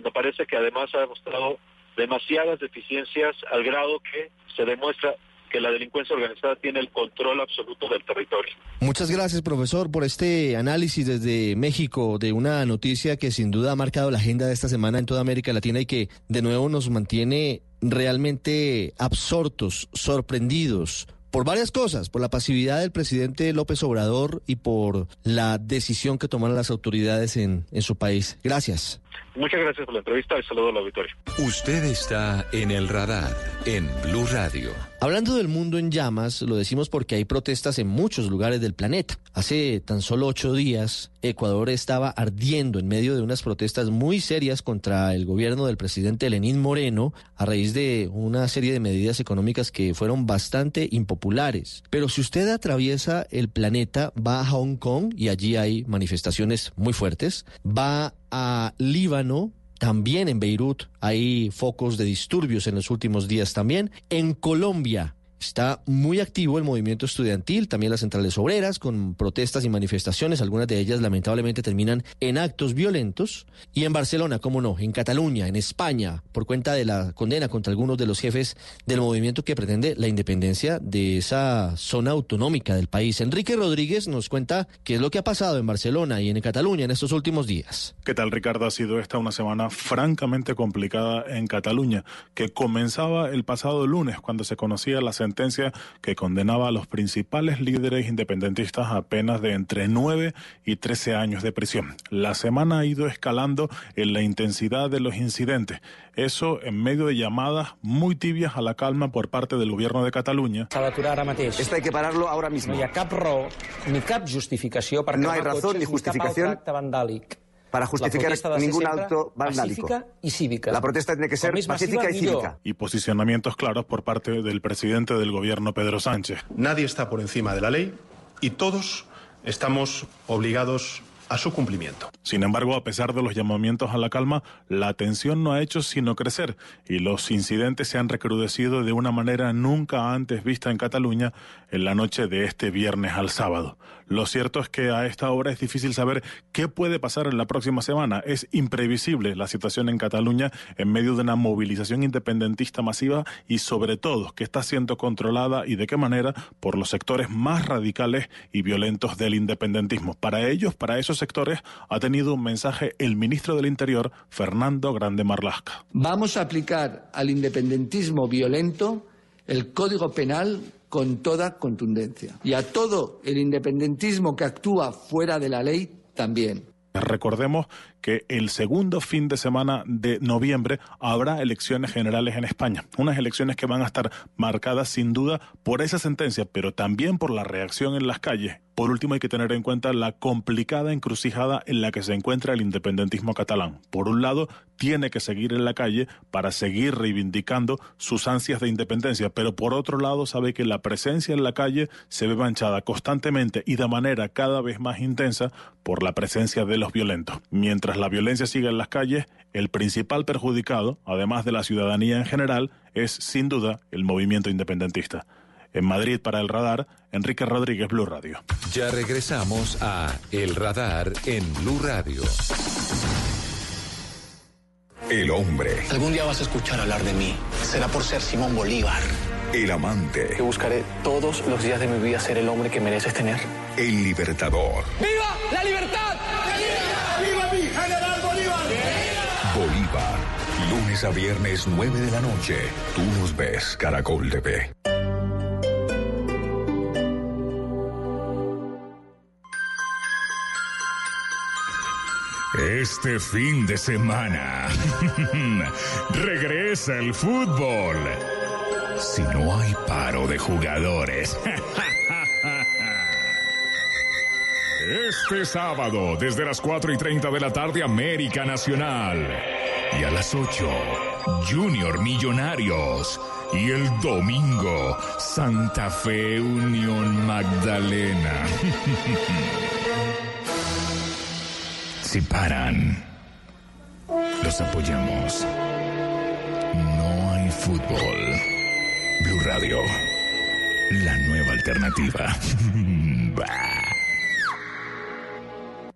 me parece que además ha mostrado demasiadas deficiencias al grado que se demuestra que la delincuencia organizada tiene el control absoluto del territorio. Muchas gracias, profesor, por este análisis desde México de una noticia que sin duda ha marcado la agenda de esta semana en toda América Latina y que de nuevo nos mantiene realmente absortos, sorprendidos por varias cosas, por la pasividad del presidente López Obrador y por la decisión que tomaron las autoridades en, en su país. Gracias. Muchas gracias por la entrevista y saludo a la auditorio. Usted está en el radar en Blue Radio. Hablando del mundo en llamas, lo decimos porque hay protestas en muchos lugares del planeta. Hace tan solo ocho días, Ecuador estaba ardiendo en medio de unas protestas muy serias contra el gobierno del presidente Lenín Moreno a raíz de una serie de medidas económicas que fueron bastante impopulares. Pero si usted atraviesa el planeta, va a Hong Kong y allí hay manifestaciones muy fuertes, va a Líbano, también en Beirut hay focos de disturbios en los últimos días también. En Colombia Está muy activo el movimiento estudiantil, también las centrales obreras, con protestas y manifestaciones, algunas de ellas lamentablemente terminan en actos violentos. Y en Barcelona, cómo no, en Cataluña, en España, por cuenta de la condena contra algunos de los jefes del movimiento que pretende la independencia de esa zona autonómica del país. Enrique Rodríguez nos cuenta qué es lo que ha pasado en Barcelona y en Cataluña en estos últimos días. ¿Qué tal, Ricardo? Ha sido esta una semana francamente complicada en Cataluña, que comenzaba el pasado lunes cuando se conocía la sentencia sentencia que condenaba a los principales líderes independentistas a penas de entre 9 y 13 años de prisión. La semana ha ido escalando en la intensidad de los incidentes. Eso en medio de llamadas muy tibias a la calma por parte del gobierno de Cataluña. Esto hay que pararlo ahora mismo. No hay razón ni justificación para justificar ningún acto vandálico. y cívica. La protesta tiene que ser pacífica y cívica. Y posicionamientos claros por parte del presidente del gobierno, Pedro Sánchez. Nadie está por encima de la ley y todos estamos obligados a su cumplimiento. Sin embargo, a pesar de los llamamientos a la calma, la tensión no ha hecho sino crecer y los incidentes se han recrudecido de una manera nunca antes vista en Cataluña en la noche de este viernes al sábado. Lo cierto es que a esta hora es difícil saber qué puede pasar en la próxima semana. Es imprevisible la situación en Cataluña en medio de una movilización independentista masiva y sobre todo que está siendo controlada y de qué manera por los sectores más radicales y violentos del independentismo. Para ellos, para esos sectores, ha tenido un mensaje el ministro del Interior, Fernando Grande Marlasca. Vamos a aplicar al independentismo violento el Código Penal con toda contundencia. Y a todo el independentismo que actúa fuera de la ley también. Recordemos que el segundo fin de semana de noviembre habrá elecciones generales en España. Unas elecciones que van a estar marcadas sin duda por esa sentencia, pero también por la reacción en las calles. Por último, hay que tener en cuenta la complicada encrucijada en la que se encuentra el independentismo catalán. Por un lado, tiene que seguir en la calle para seguir reivindicando sus ansias de independencia, pero por otro lado sabe que la presencia en la calle se ve manchada constantemente y de manera cada vez más intensa por la presencia de los violentos. Mientras la violencia sigue en las calles, el principal perjudicado, además de la ciudadanía en general, es sin duda el movimiento independentista. En Madrid para el radar, Enrique Rodríguez, Blue Radio. Ya regresamos a El Radar en Blue Radio. El hombre. Algún día vas a escuchar hablar de mí. Será por ser Simón Bolívar. El amante. Que buscaré todos los días de mi vida ser el hombre que mereces tener. El libertador. ¡Viva la libertad! ¡Viva Lunes a viernes, 9 de la noche. Tú nos ves, Caracol TV. Este fin de semana regresa el fútbol si no hay paro de jugadores. Este sábado, desde las 4 y 30 de la tarde, América Nacional. Y a las 8, Junior Millonarios. Y el domingo, Santa Fe Unión Magdalena. si paran, los apoyamos. No hay fútbol. Blue Radio, la nueva alternativa.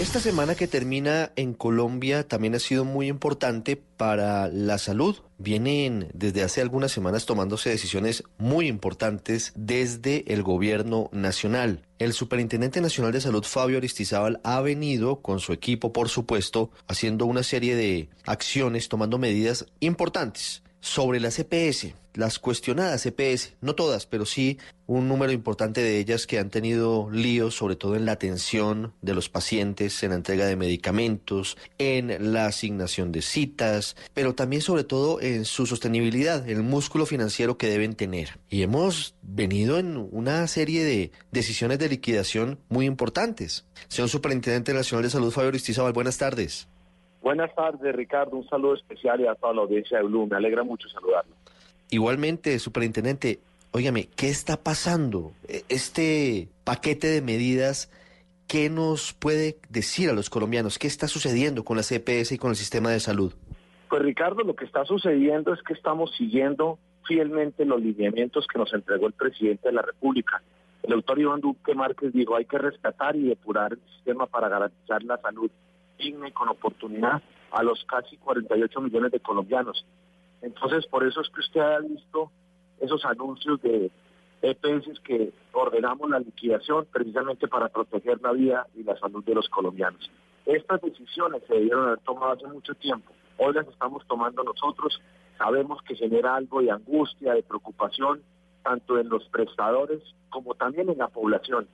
Esta semana que termina en Colombia también ha sido muy importante para la salud. Vienen desde hace algunas semanas tomándose decisiones muy importantes desde el gobierno nacional. El Superintendente Nacional de Salud, Fabio Aristizábal, ha venido con su equipo, por supuesto, haciendo una serie de acciones, tomando medidas importantes sobre las EPS, las cuestionadas EPS, no todas, pero sí un número importante de ellas que han tenido líos, sobre todo en la atención de los pacientes, en la entrega de medicamentos, en la asignación de citas, pero también sobre todo en su sostenibilidad, el músculo financiero que deben tener. Y hemos venido en una serie de decisiones de liquidación muy importantes. Señor Superintendente Nacional de Salud, Fabio Aristizábal, buenas tardes. Buenas tardes, Ricardo. Un saludo especial y a toda la audiencia de Blue. Me alegra mucho saludarlo. Igualmente, superintendente, óigame, ¿qué está pasando? E, este paquete de medidas, ¿qué nos puede decir a los colombianos? ¿Qué está sucediendo con la CPS y con el sistema de salud? Pues Ricardo, lo que está sucediendo es que estamos siguiendo fielmente los lineamientos que nos entregó el presidente de la República. El doctor Iván Duque Márquez dijo, hay que rescatar y depurar el sistema para garantizar la salud con oportunidad a los casi 48 millones de colombianos. Entonces, por eso es que usted ha visto esos anuncios de EPS que ordenamos la liquidación precisamente para proteger la vida y la salud de los colombianos. Estas decisiones se debieron haber tomado hace mucho tiempo. Hoy las estamos tomando nosotros. Sabemos que genera algo de angustia, de preocupación, tanto en los prestadores como también en la población.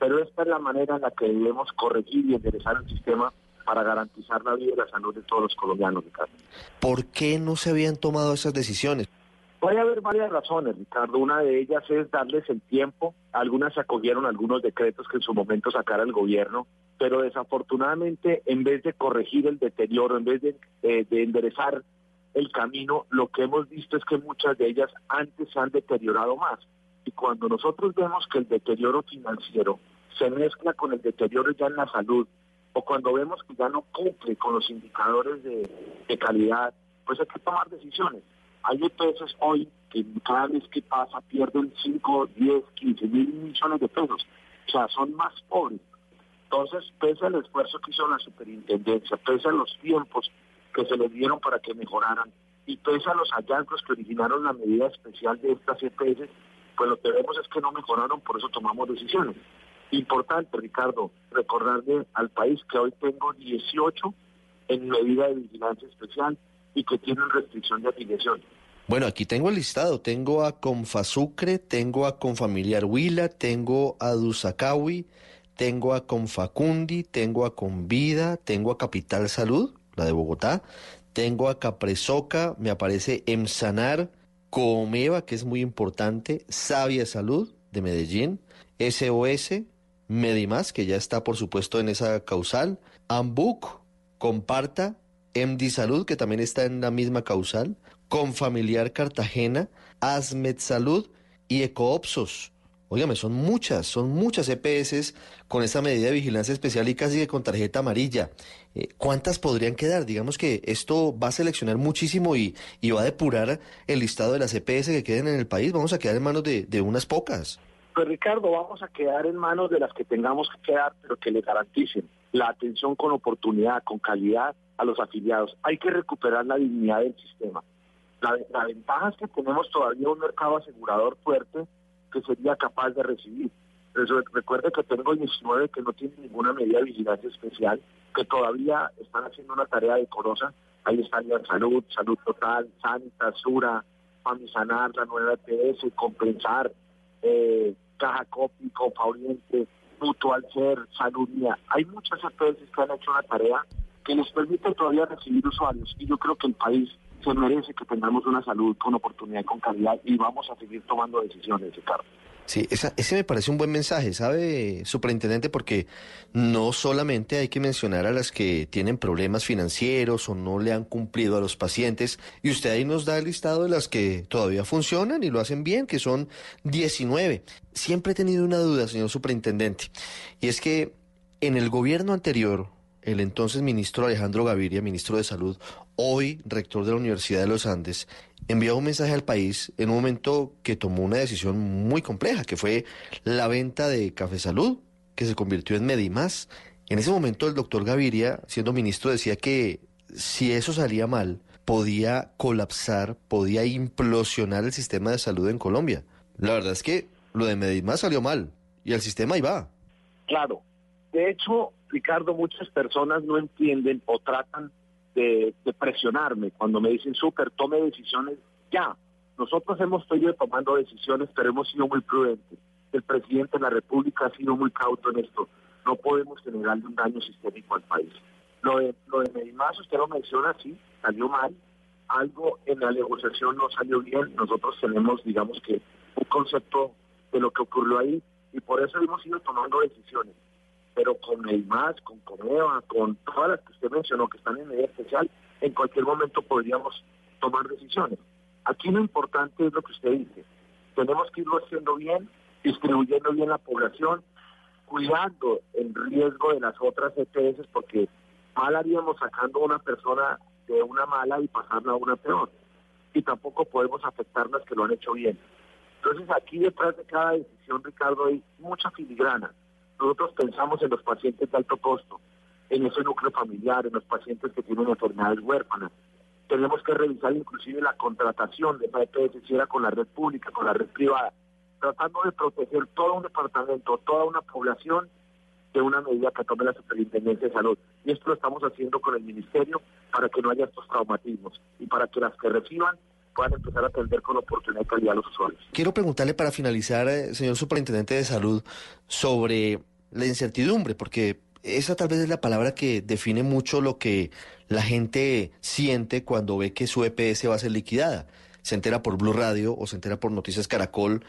Pero esta es la manera en la que debemos corregir y enderezar el sistema para garantizar la vida y la salud de todos los colombianos, Ricardo. ¿Por qué no se habían tomado esas decisiones? Puede haber varias razones, Ricardo. Una de ellas es darles el tiempo. Algunas se acogieron algunos decretos que en su momento sacara el gobierno, pero desafortunadamente, en vez de corregir el deterioro, en vez de, eh, de enderezar el camino, lo que hemos visto es que muchas de ellas antes se han deteriorado más. Y cuando nosotros vemos que el deterioro financiero se mezcla con el deterioro ya en la salud, o cuando vemos que ya no cumple con los indicadores de, calidad, pues hay que tomar decisiones. Hay empresas hoy que cada vez que pasa pierden 5, 10, 15 mil millones de pesos. O sea, son más pobres. Entonces, pese al esfuerzo que hizo la superintendencia, pese a los tiempos que se les dieron para que mejoraran y pese a los hallazgos que originaron la medida especial de estas EPS, pues lo que vemos es que no mejoraron, por eso tomamos decisiones. Importante, Ricardo, recordarle al país que hoy tengo 18 en medida de vigilancia especial y que tienen restricción de afiliación. Bueno, aquí tengo el listado. Tengo a Confasucre, tengo a Confamiliar Huila, tengo a Dusacawi, tengo a Confacundi, tengo a Convida, tengo a Capital Salud, la de Bogotá, tengo a Capresoca, me aparece Emsanar, Comeva, que es muy importante, Sabia Salud de Medellín, SOS, Medimás, que ya está por supuesto en esa causal, Ambuc, Comparta, MD Salud, que también está en la misma causal, Confamiliar Cartagena, Asmed Salud y Ecoopsos. Óigame, son muchas, son muchas EPS con esta medida de vigilancia especial y casi que con tarjeta amarilla. Eh, ¿Cuántas podrían quedar? Digamos que esto va a seleccionar muchísimo y, y, va a depurar el listado de las EPS que queden en el país. Vamos a quedar en manos de, de unas pocas. Pues Ricardo, vamos a quedar en manos de las que tengamos que quedar, pero que le garanticen la atención con oportunidad, con calidad a los afiliados. Hay que recuperar la dignidad del sistema. La, la ventaja es que tenemos todavía un mercado asegurador fuerte que sería capaz de recibir. recuerde que tengo 19 que no tienen ninguna medida de vigilancia especial, que todavía están haciendo una tarea decorosa. Ahí está la Salud, Salud Total, Santa, Sura, Famisanar, la nueva EPS, Compensar, eh, Caja Copi, Copa Oriente, Mutual Ser, Salud Mía. Hay muchas EPS que han hecho una tarea que les permite todavía recibir usuarios y yo creo que el país se merece que tengamos una salud con oportunidad y con calidad y vamos a seguir tomando decisiones, Ricardo. Sí, ese me parece un buen mensaje, ¿sabe, superintendente? Porque no solamente hay que mencionar a las que tienen problemas financieros o no le han cumplido a los pacientes, y usted ahí nos da el listado de las que todavía funcionan y lo hacen bien, que son 19. Siempre he tenido una duda, señor superintendente, y es que en el gobierno anterior, el entonces ministro Alejandro Gaviria, ministro de Salud, hoy rector de la Universidad de los Andes, envió un mensaje al país en un momento que tomó una decisión muy compleja, que fue la venta de Café Salud, que se convirtió en Medimás. En ese momento el doctor Gaviria, siendo ministro, decía que si eso salía mal, podía colapsar, podía implosionar el sistema de salud en Colombia. La verdad es que lo de Medimás salió mal y el sistema iba. Claro. De hecho, Ricardo, muchas personas no entienden o tratan de, presionarme cuando me dicen, súper, tome decisiones ya. Nosotros hemos seguido tomando decisiones, pero hemos sido muy prudentes. El presidente de la República ha sido muy cauto en esto. No podemos generarle un daño sistémico al país. Lo de, lo de Medimás, usted lo menciona, sí, salió mal. Algo en la negociación no salió bien. Nosotros tenemos, digamos que, un concepto de lo que ocurrió ahí y por eso hemos ido tomando decisiones pero con el MAS, con Comeva, con todas las que usted mencionó que están en medida especial, en cualquier momento podríamos tomar decisiones. Aquí lo importante es lo que usted dice. Tenemos que irlo haciendo bien, distribuyendo bien la población, cuidando el riesgo de las otras ETS, porque mal haríamos sacando a una persona de una mala y pasarla a una peor. Y tampoco podemos afectar las que lo han hecho bien. Entonces aquí detrás de cada decisión, Ricardo, hay mucha filigrana. Nosotros pensamos en los pacientes de alto costo, en ese núcleo familiar, en los pacientes que tienen enfermedades huérfanas. Tenemos que revisar inclusive la contratación de esa EPS, si era con la red pública, con la red privada, tratando de proteger todo un departamento, toda una población de una medida que tome la Superintendencia de Salud. Y esto lo estamos haciendo con el Ministerio para que no haya estos traumatismos y para que las que reciban puedan empezar a atender con oportunidad y calidad los usuarios. Quiero preguntarle para finalizar, eh, señor Superintendente de Salud, sobre la incertidumbre, porque esa tal vez es la palabra que define mucho lo que la gente siente cuando ve que su EPS va a ser liquidada. Se entera por Blue Radio o se entera por Noticias Caracol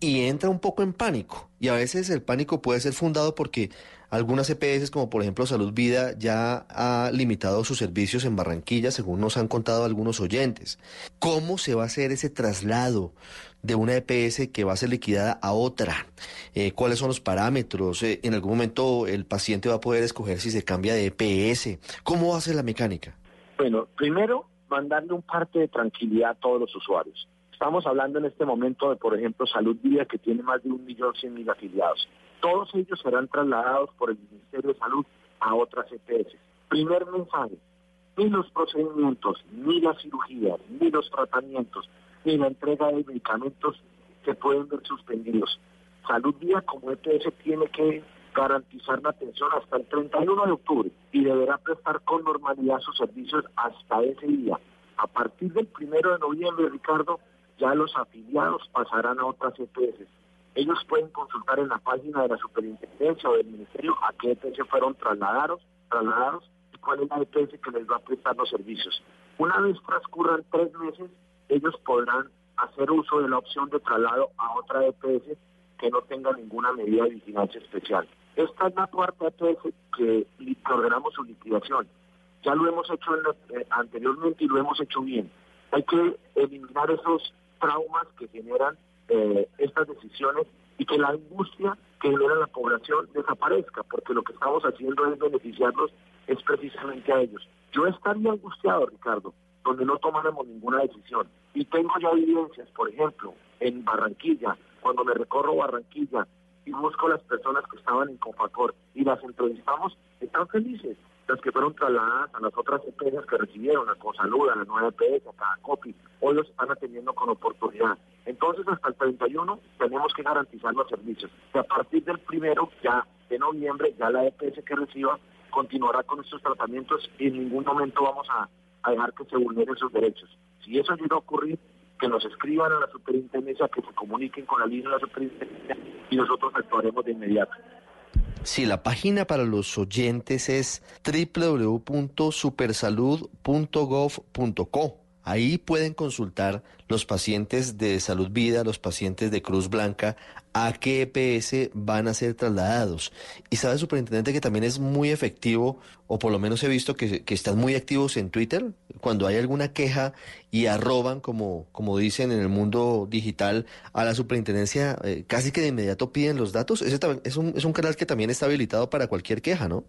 y entra un poco en pánico. Y a veces el pánico puede ser fundado porque algunas EPS, como por ejemplo Salud Vida, ya ha limitado sus servicios en Barranquilla, según nos han contado algunos oyentes. ¿Cómo se va a hacer ese traslado de una EPS que va a ser liquidada a otra? Eh, ¿Cuáles son los parámetros? Eh, ¿En algún momento el paciente va a poder escoger si se cambia de EPS? ¿Cómo va a ser la mecánica? Bueno, primero, mandarle un parte de tranquilidad a todos los usuarios. Estamos hablando en este momento de, por ejemplo, Salud Vida, que tiene más de un millón cien mil afiliados. Todos ellos serán trasladados por el Ministerio de Salud a otras EPS. Primer mensaje, ni los procedimientos, ni las cirugías, ni los tratamientos, ni la entrega de medicamentos se pueden ver suspendidos. Salud Día como EPS tiene que garantizar la atención hasta el 31 de octubre y deberá prestar con normalidad sus servicios hasta ese día. A partir del primero de noviembre, Ricardo, ya los afiliados pasarán a otras EPS. Ellos pueden consultar en la página de la superintendencia o del ministerio a qué EPS fueron trasladados, trasladados y cuál es la EPS que les va a prestar los servicios. Una vez transcurran tres meses, ellos podrán hacer uso de la opción de traslado a otra EPS que no tenga ninguna medida de vigilancia especial. Esta es la cuarta EPS que, ordenamos su liquidación. Ya lo hemos hecho eh, anteriormente y lo hemos hecho bien. Hay que eliminar esos traumas que generan eh, estas decisiones y que la angustia que genera la población desaparezca, porque lo que estamos haciendo es beneficiarlos es precisamente a ellos. Yo estaría angustiado, Ricardo, donde no tomáramos ninguna decisión. Y tengo ya evidencias, por ejemplo, en Barranquilla, cuando me recorro Barranquilla y busco las personas que estaban en Confacor y las entrevistamos, están felices. Las que fueron trasladadas a las otras empresas que recibieron, a Consalud, a la nueva EPS, a cada copy, hoy los están atendiendo con oportunidad. Entonces, hasta el 31 tenemos que garantizar los servicios. Y a partir del primero, ya de noviembre, ya la EPS que reciba continuará con estos tratamientos y en ningún momento vamos a, dejar que se vulneren sus derechos. Si eso llega a ocurrir, que nos escriban a la superintendencia, que se comuniquen con la línea de la superintendencia y nosotros actuaremos de inmediato. Sí, la página para los oyentes es www.supersalud.gov.co. Ahí pueden consultar los pacientes de Salud Vida, los pacientes de Cruz Blanca, a qué EPS van a ser trasladados. Y sabe, superintendente, que también es muy efectivo, o por lo menos he visto que, están muy activos en Twitter, cuando hay alguna queja y arroban, como, como dicen en el mundo digital, a la superintendencia, eh, casi que de inmediato piden los datos. Ese es un, es un canal que también está habilitado para cualquier queja, ¿no?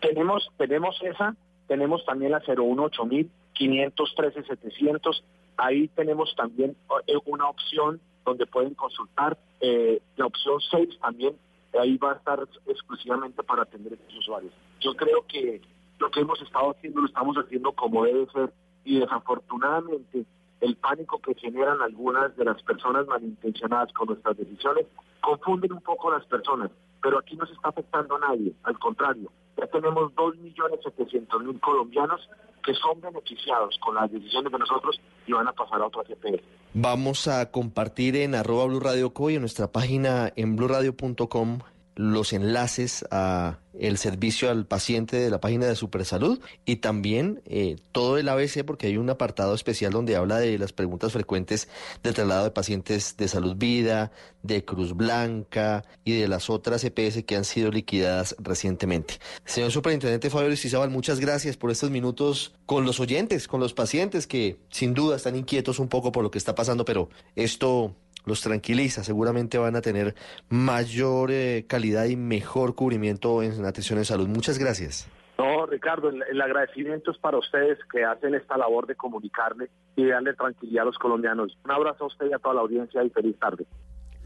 Tenemos, tenemos esa, tenemos también la 018000, 513 700, ahí tenemos también eh, una opción donde pueden consultar. Eh, la opción 6 también, ahí va a estar exclusivamente para atender a estos usuarios. Yo creo que lo que hemos estado haciendo lo estamos haciendo como debe ser y desafortunadamente el pánico que generan algunas de las personas malintencionadas con nuestras decisiones confunden un poco a las personas, pero aquí no se está afectando a nadie, al contrario, ya tenemos 2.700.000 colombianos que son beneficiados con las decisiones de nosotros y van a pasar a otras EPS. Vamos a compartir en arroba Blue Radio y en nuestra página en bluradio.com los enlaces a el servicio al paciente de la página de Supersalud y también eh, todo el ABC porque hay un apartado especial donde habla de las preguntas frecuentes del traslado de pacientes de Salud Vida, de Cruz Blanca y de las otras EPS que han sido liquidadas recientemente. Señor Superintendente Fabio Aristizábal, muchas gracias por estos minutos con los oyentes, con los pacientes que sin duda están inquietos un poco por lo que está pasando, pero esto los tranquiliza. Seguramente van a tener mayor eh, calidad y mejor cubrimiento en atención en salud. Muchas gracias. No, Ricardo, el, agradecimiento es para ustedes que hacen esta labor de comunicarle y darle tranquilidad a los colombianos. Un abrazo a usted y a toda la audiencia y feliz tarde.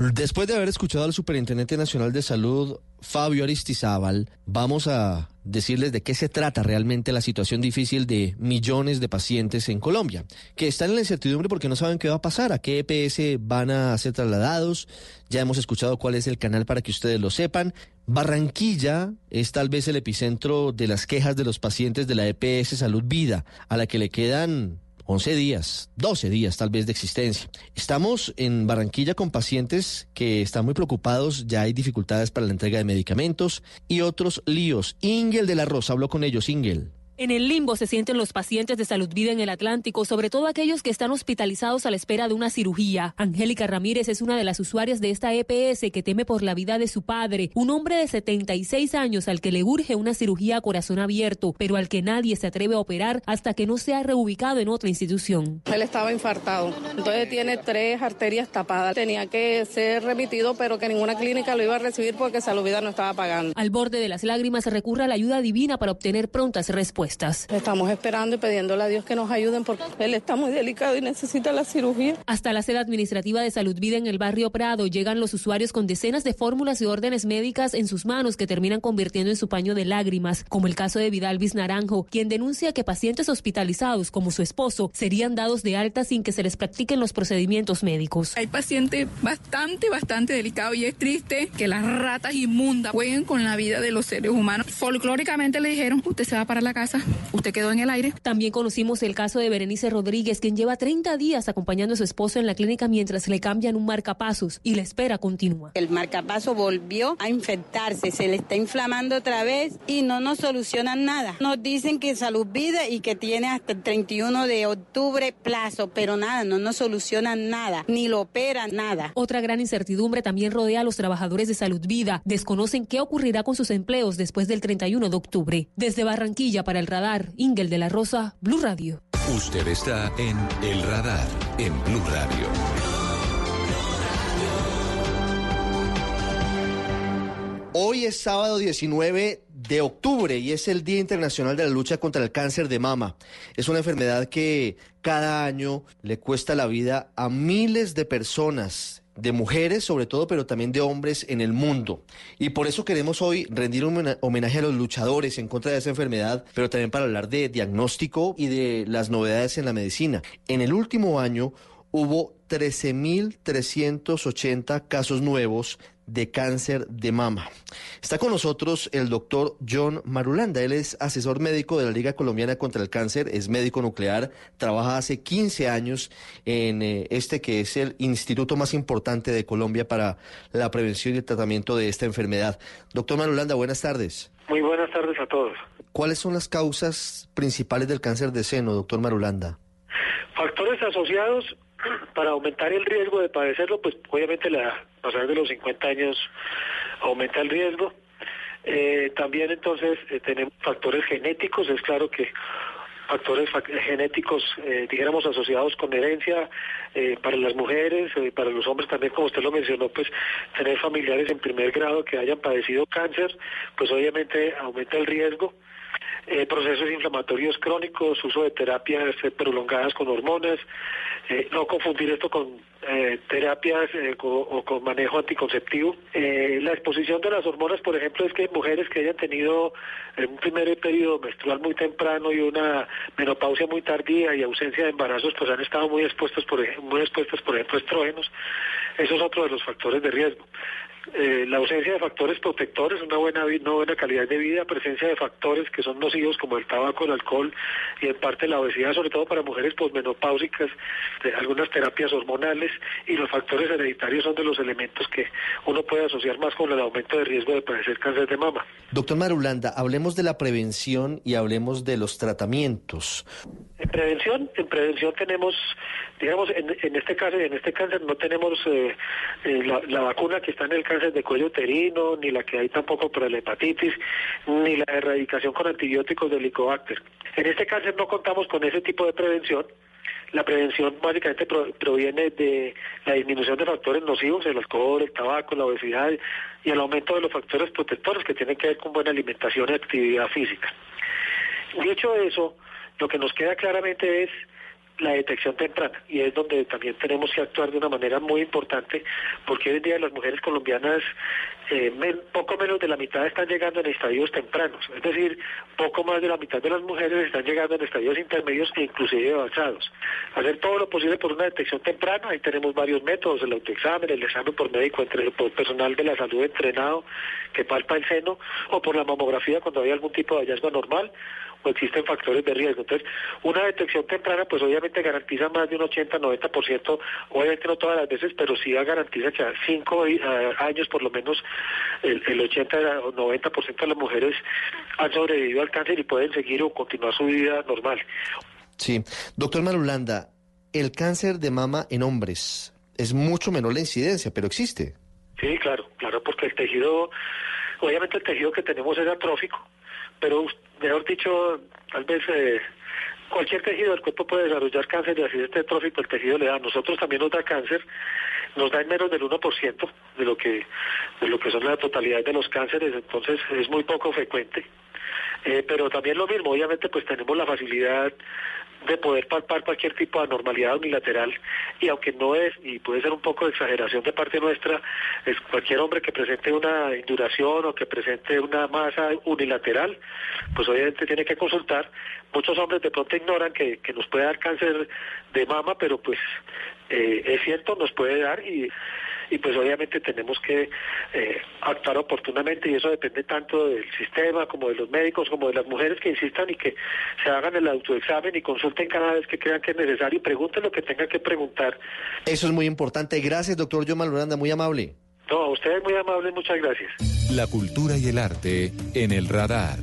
Después de haber escuchado al Superintendente Nacional de Salud, Fabio Aristizábal, vamos a decirles de qué se trata realmente la situación difícil de millones de pacientes en Colombia, que están en la incertidumbre porque no saben qué va a pasar, a qué EPS van a ser trasladados. Ya hemos escuchado cuál es el canal para que ustedes lo sepan. Barranquilla es tal vez el epicentro de las quejas de los pacientes de la EPS Salud Vida, a la que le quedan 11 días, 12 días tal vez de existencia. Estamos en Barranquilla con pacientes que están muy preocupados, ya hay dificultades para la entrega de medicamentos y otros líos. Ingel de la Rosa habló con ellos, Ingel. En el limbo se sienten los pacientes de salud vida en el Atlántico, sobre todo aquellos que están hospitalizados a la espera de una cirugía. Angélica Ramírez es una de las usuarias de esta EPS que teme por la vida de su padre, un hombre de 76 años al que le urge una cirugía a corazón abierto, pero al que nadie se atreve a operar hasta que no sea reubicado en otra institución. Él estaba infartado, entonces tiene tres arterias tapadas. Tenía que ser remitido, pero que ninguna clínica lo iba a recibir porque salud vida no estaba pagando. Al borde de las lágrimas recurre a la ayuda divina para obtener prontas respuestas. Estamos esperando y pidiéndole a Dios que nos ayuden porque él está muy delicado y necesita la cirugía. Hasta la sede administrativa de Salud Vida en el barrio Prado llegan los usuarios con decenas de fórmulas y órdenes médicas en sus manos que terminan convirtiendo en su paño de lágrimas, como el caso de Vidal Naranjo, quien denuncia que pacientes hospitalizados como su esposo serían dados de alta sin que se les practiquen los procedimientos médicos. Hay pacientes bastante, bastante delicados y es triste que las ratas inmundas jueguen con la vida de los seres humanos. Folclóricamente le dijeron, usted se va para la casa usted quedó en el aire. También conocimos el caso de Berenice Rodríguez, quien lleva 30 días acompañando a su esposo en la clínica mientras le cambian un marcapasos y la espera continúa. El marcapaso volvió a infectarse, se le está inflamando otra vez y no nos solucionan nada. Nos dicen que salud vida y que tiene hasta el 31 de octubre plazo, pero nada, no nos solucionan nada, ni lo operan nada. Otra gran incertidumbre también rodea a los trabajadores de salud vida. Desconocen qué ocurrirá con sus empleos después del 31 de octubre. Desde Barranquilla para el radar, Ingel de la Rosa, Blue Radio. Usted está en El Radar, en Blue Radio. Hoy es sábado 19 de octubre y es el Día Internacional de la Lucha contra el Cáncer de Mama. Es una enfermedad que cada año le cuesta la vida a miles de personas de mujeres sobre todo, pero también de hombres en el mundo. Y por eso queremos hoy rendir un homenaje a los luchadores en contra de esa enfermedad, pero también para hablar de diagnóstico y de las novedades en la medicina. En el último año hubo 13.380 casos nuevos de cáncer de mama. Está con nosotros el doctor John Marulanda. Él es asesor médico de la Liga Colombiana contra el Cáncer, es médico nuclear, trabaja hace 15 años en eh, este que es el instituto más importante de Colombia para la prevención y el tratamiento de esta enfermedad. Doctor Marulanda, buenas tardes. Muy buenas tardes a todos. ¿Cuáles son las causas principales del cáncer de seno, doctor Marulanda? Factores asociados para aumentar el riesgo de padecerlo, pues obviamente la pasar de los 50 años aumenta el riesgo. Eh, también entonces eh, tenemos factores genéticos, es claro que factores genéticos, eh, dijéramos, asociados con herencia para las mujeres, para los hombres también, como usted lo mencionó, pues tener familiares en primer grado que hayan padecido cáncer, pues obviamente aumenta el riesgo. Eh, procesos inflamatorios crónicos, uso de terapias eh, prolongadas con hormonas, eh, no confundir esto con terapias o con manejo anticonceptivo. la exposición de las hormonas, por ejemplo, es que mujeres que hayan tenido un primer periodo menstrual muy temprano y una menopausia muy tardía y ausencia de embarazos, pues han estado muy expuestos, por, muy expuestas, por ejemplo, a estrógenos. Eso es otro de los factores de riesgo. Eh, la ausencia de factores protectores, una buena, una buena calidad de vida, presencia de factores que son nocivos como el tabaco, el alcohol y en parte la obesidad, sobre todo para mujeres posmenopáusicas, de algunas terapias hormonales y los factores hereditarios son de los elementos que uno puede asociar más con el aumento de riesgo de padecer cáncer de mama. Doctor Marulanda, hablemos de la prevención y hablemos de los tratamientos. En prevención, en prevención tenemos, digamos, en, este caso, en este cáncer no tenemos eh, eh, la, la vacuna que está en el cáncer de cuello uterino, ni la que hay tampoco para la hepatitis, ni la erradicación con antibióticos del Helicobacter. En este cáncer no contamos con ese tipo de prevención. La prevención básicamente proviene de la disminución de factores nocivos, el alcohol, el tabaco, la obesidad y el aumento de los factores protectores que tienen que ver con buena alimentación y actividad física. Dicho eso, lo que nos queda claramente es la detección temprana y es donde también tenemos que actuar de una manera muy importante porque hoy en día las mujeres colombianas eh, poco menos de la mitad están llegando en estadios tempranos, es decir, poco más de la mitad de las mujeres están llegando en estadios intermedios e inclusive avanzados. Hacer todo lo posible por una detección temprana, ahí tenemos varios métodos, el autoexamen, el examen por médico, entre, por personal de la salud entrenado que palpa el seno o por la mamografía cuando hay algún tipo de hallazgo anormal o existen factores de riesgo. Entonces, una detección temprana, pues obviamente garantiza más de un 80-90%, obviamente no todas las veces, pero sí garantiza que a cinco años por lo menos el, el 80 o 90% de las mujeres han sobrevivido al cáncer y pueden seguir o continuar su vida normal. Sí. Doctor Marulanda, el cáncer de mama en hombres es mucho menor la incidencia, pero existe. Sí, claro, claro, porque el tejido, obviamente el tejido que tenemos es atrófico, pero mejor dicho, tal vez eh, cualquier tejido del cuerpo puede desarrollar cáncer de accidente trófico, el tejido le da. Nosotros también nos da cáncer, nos da en menos del 1% de lo que de lo que son la totalidad de los cánceres, entonces es muy poco frecuente. Eh, pero también lo mismo, obviamente pues tenemos la facilidad de poder palpar cualquier tipo de anormalidad unilateral y aunque no es, y puede ser un poco de exageración de parte nuestra, es cualquier hombre que presente una induración o que presente una masa unilateral, pues obviamente tiene que consultar. Muchos hombres de pronto ignoran que, que nos puede dar cáncer de mama, pero pues eh, es cierto, nos puede dar y, y pues obviamente tenemos que eh, actuar oportunamente y eso depende tanto del sistema como de los médicos como de las mujeres que insistan y que se hagan el autoexamen y consulten cada vez que crean que es necesario y pregunten lo que tengan que preguntar. Eso es muy importante. Gracias, doctor John Maloranda, muy amable. No, a ustedes muy amables, muchas gracias. La cultura y el arte en el radar.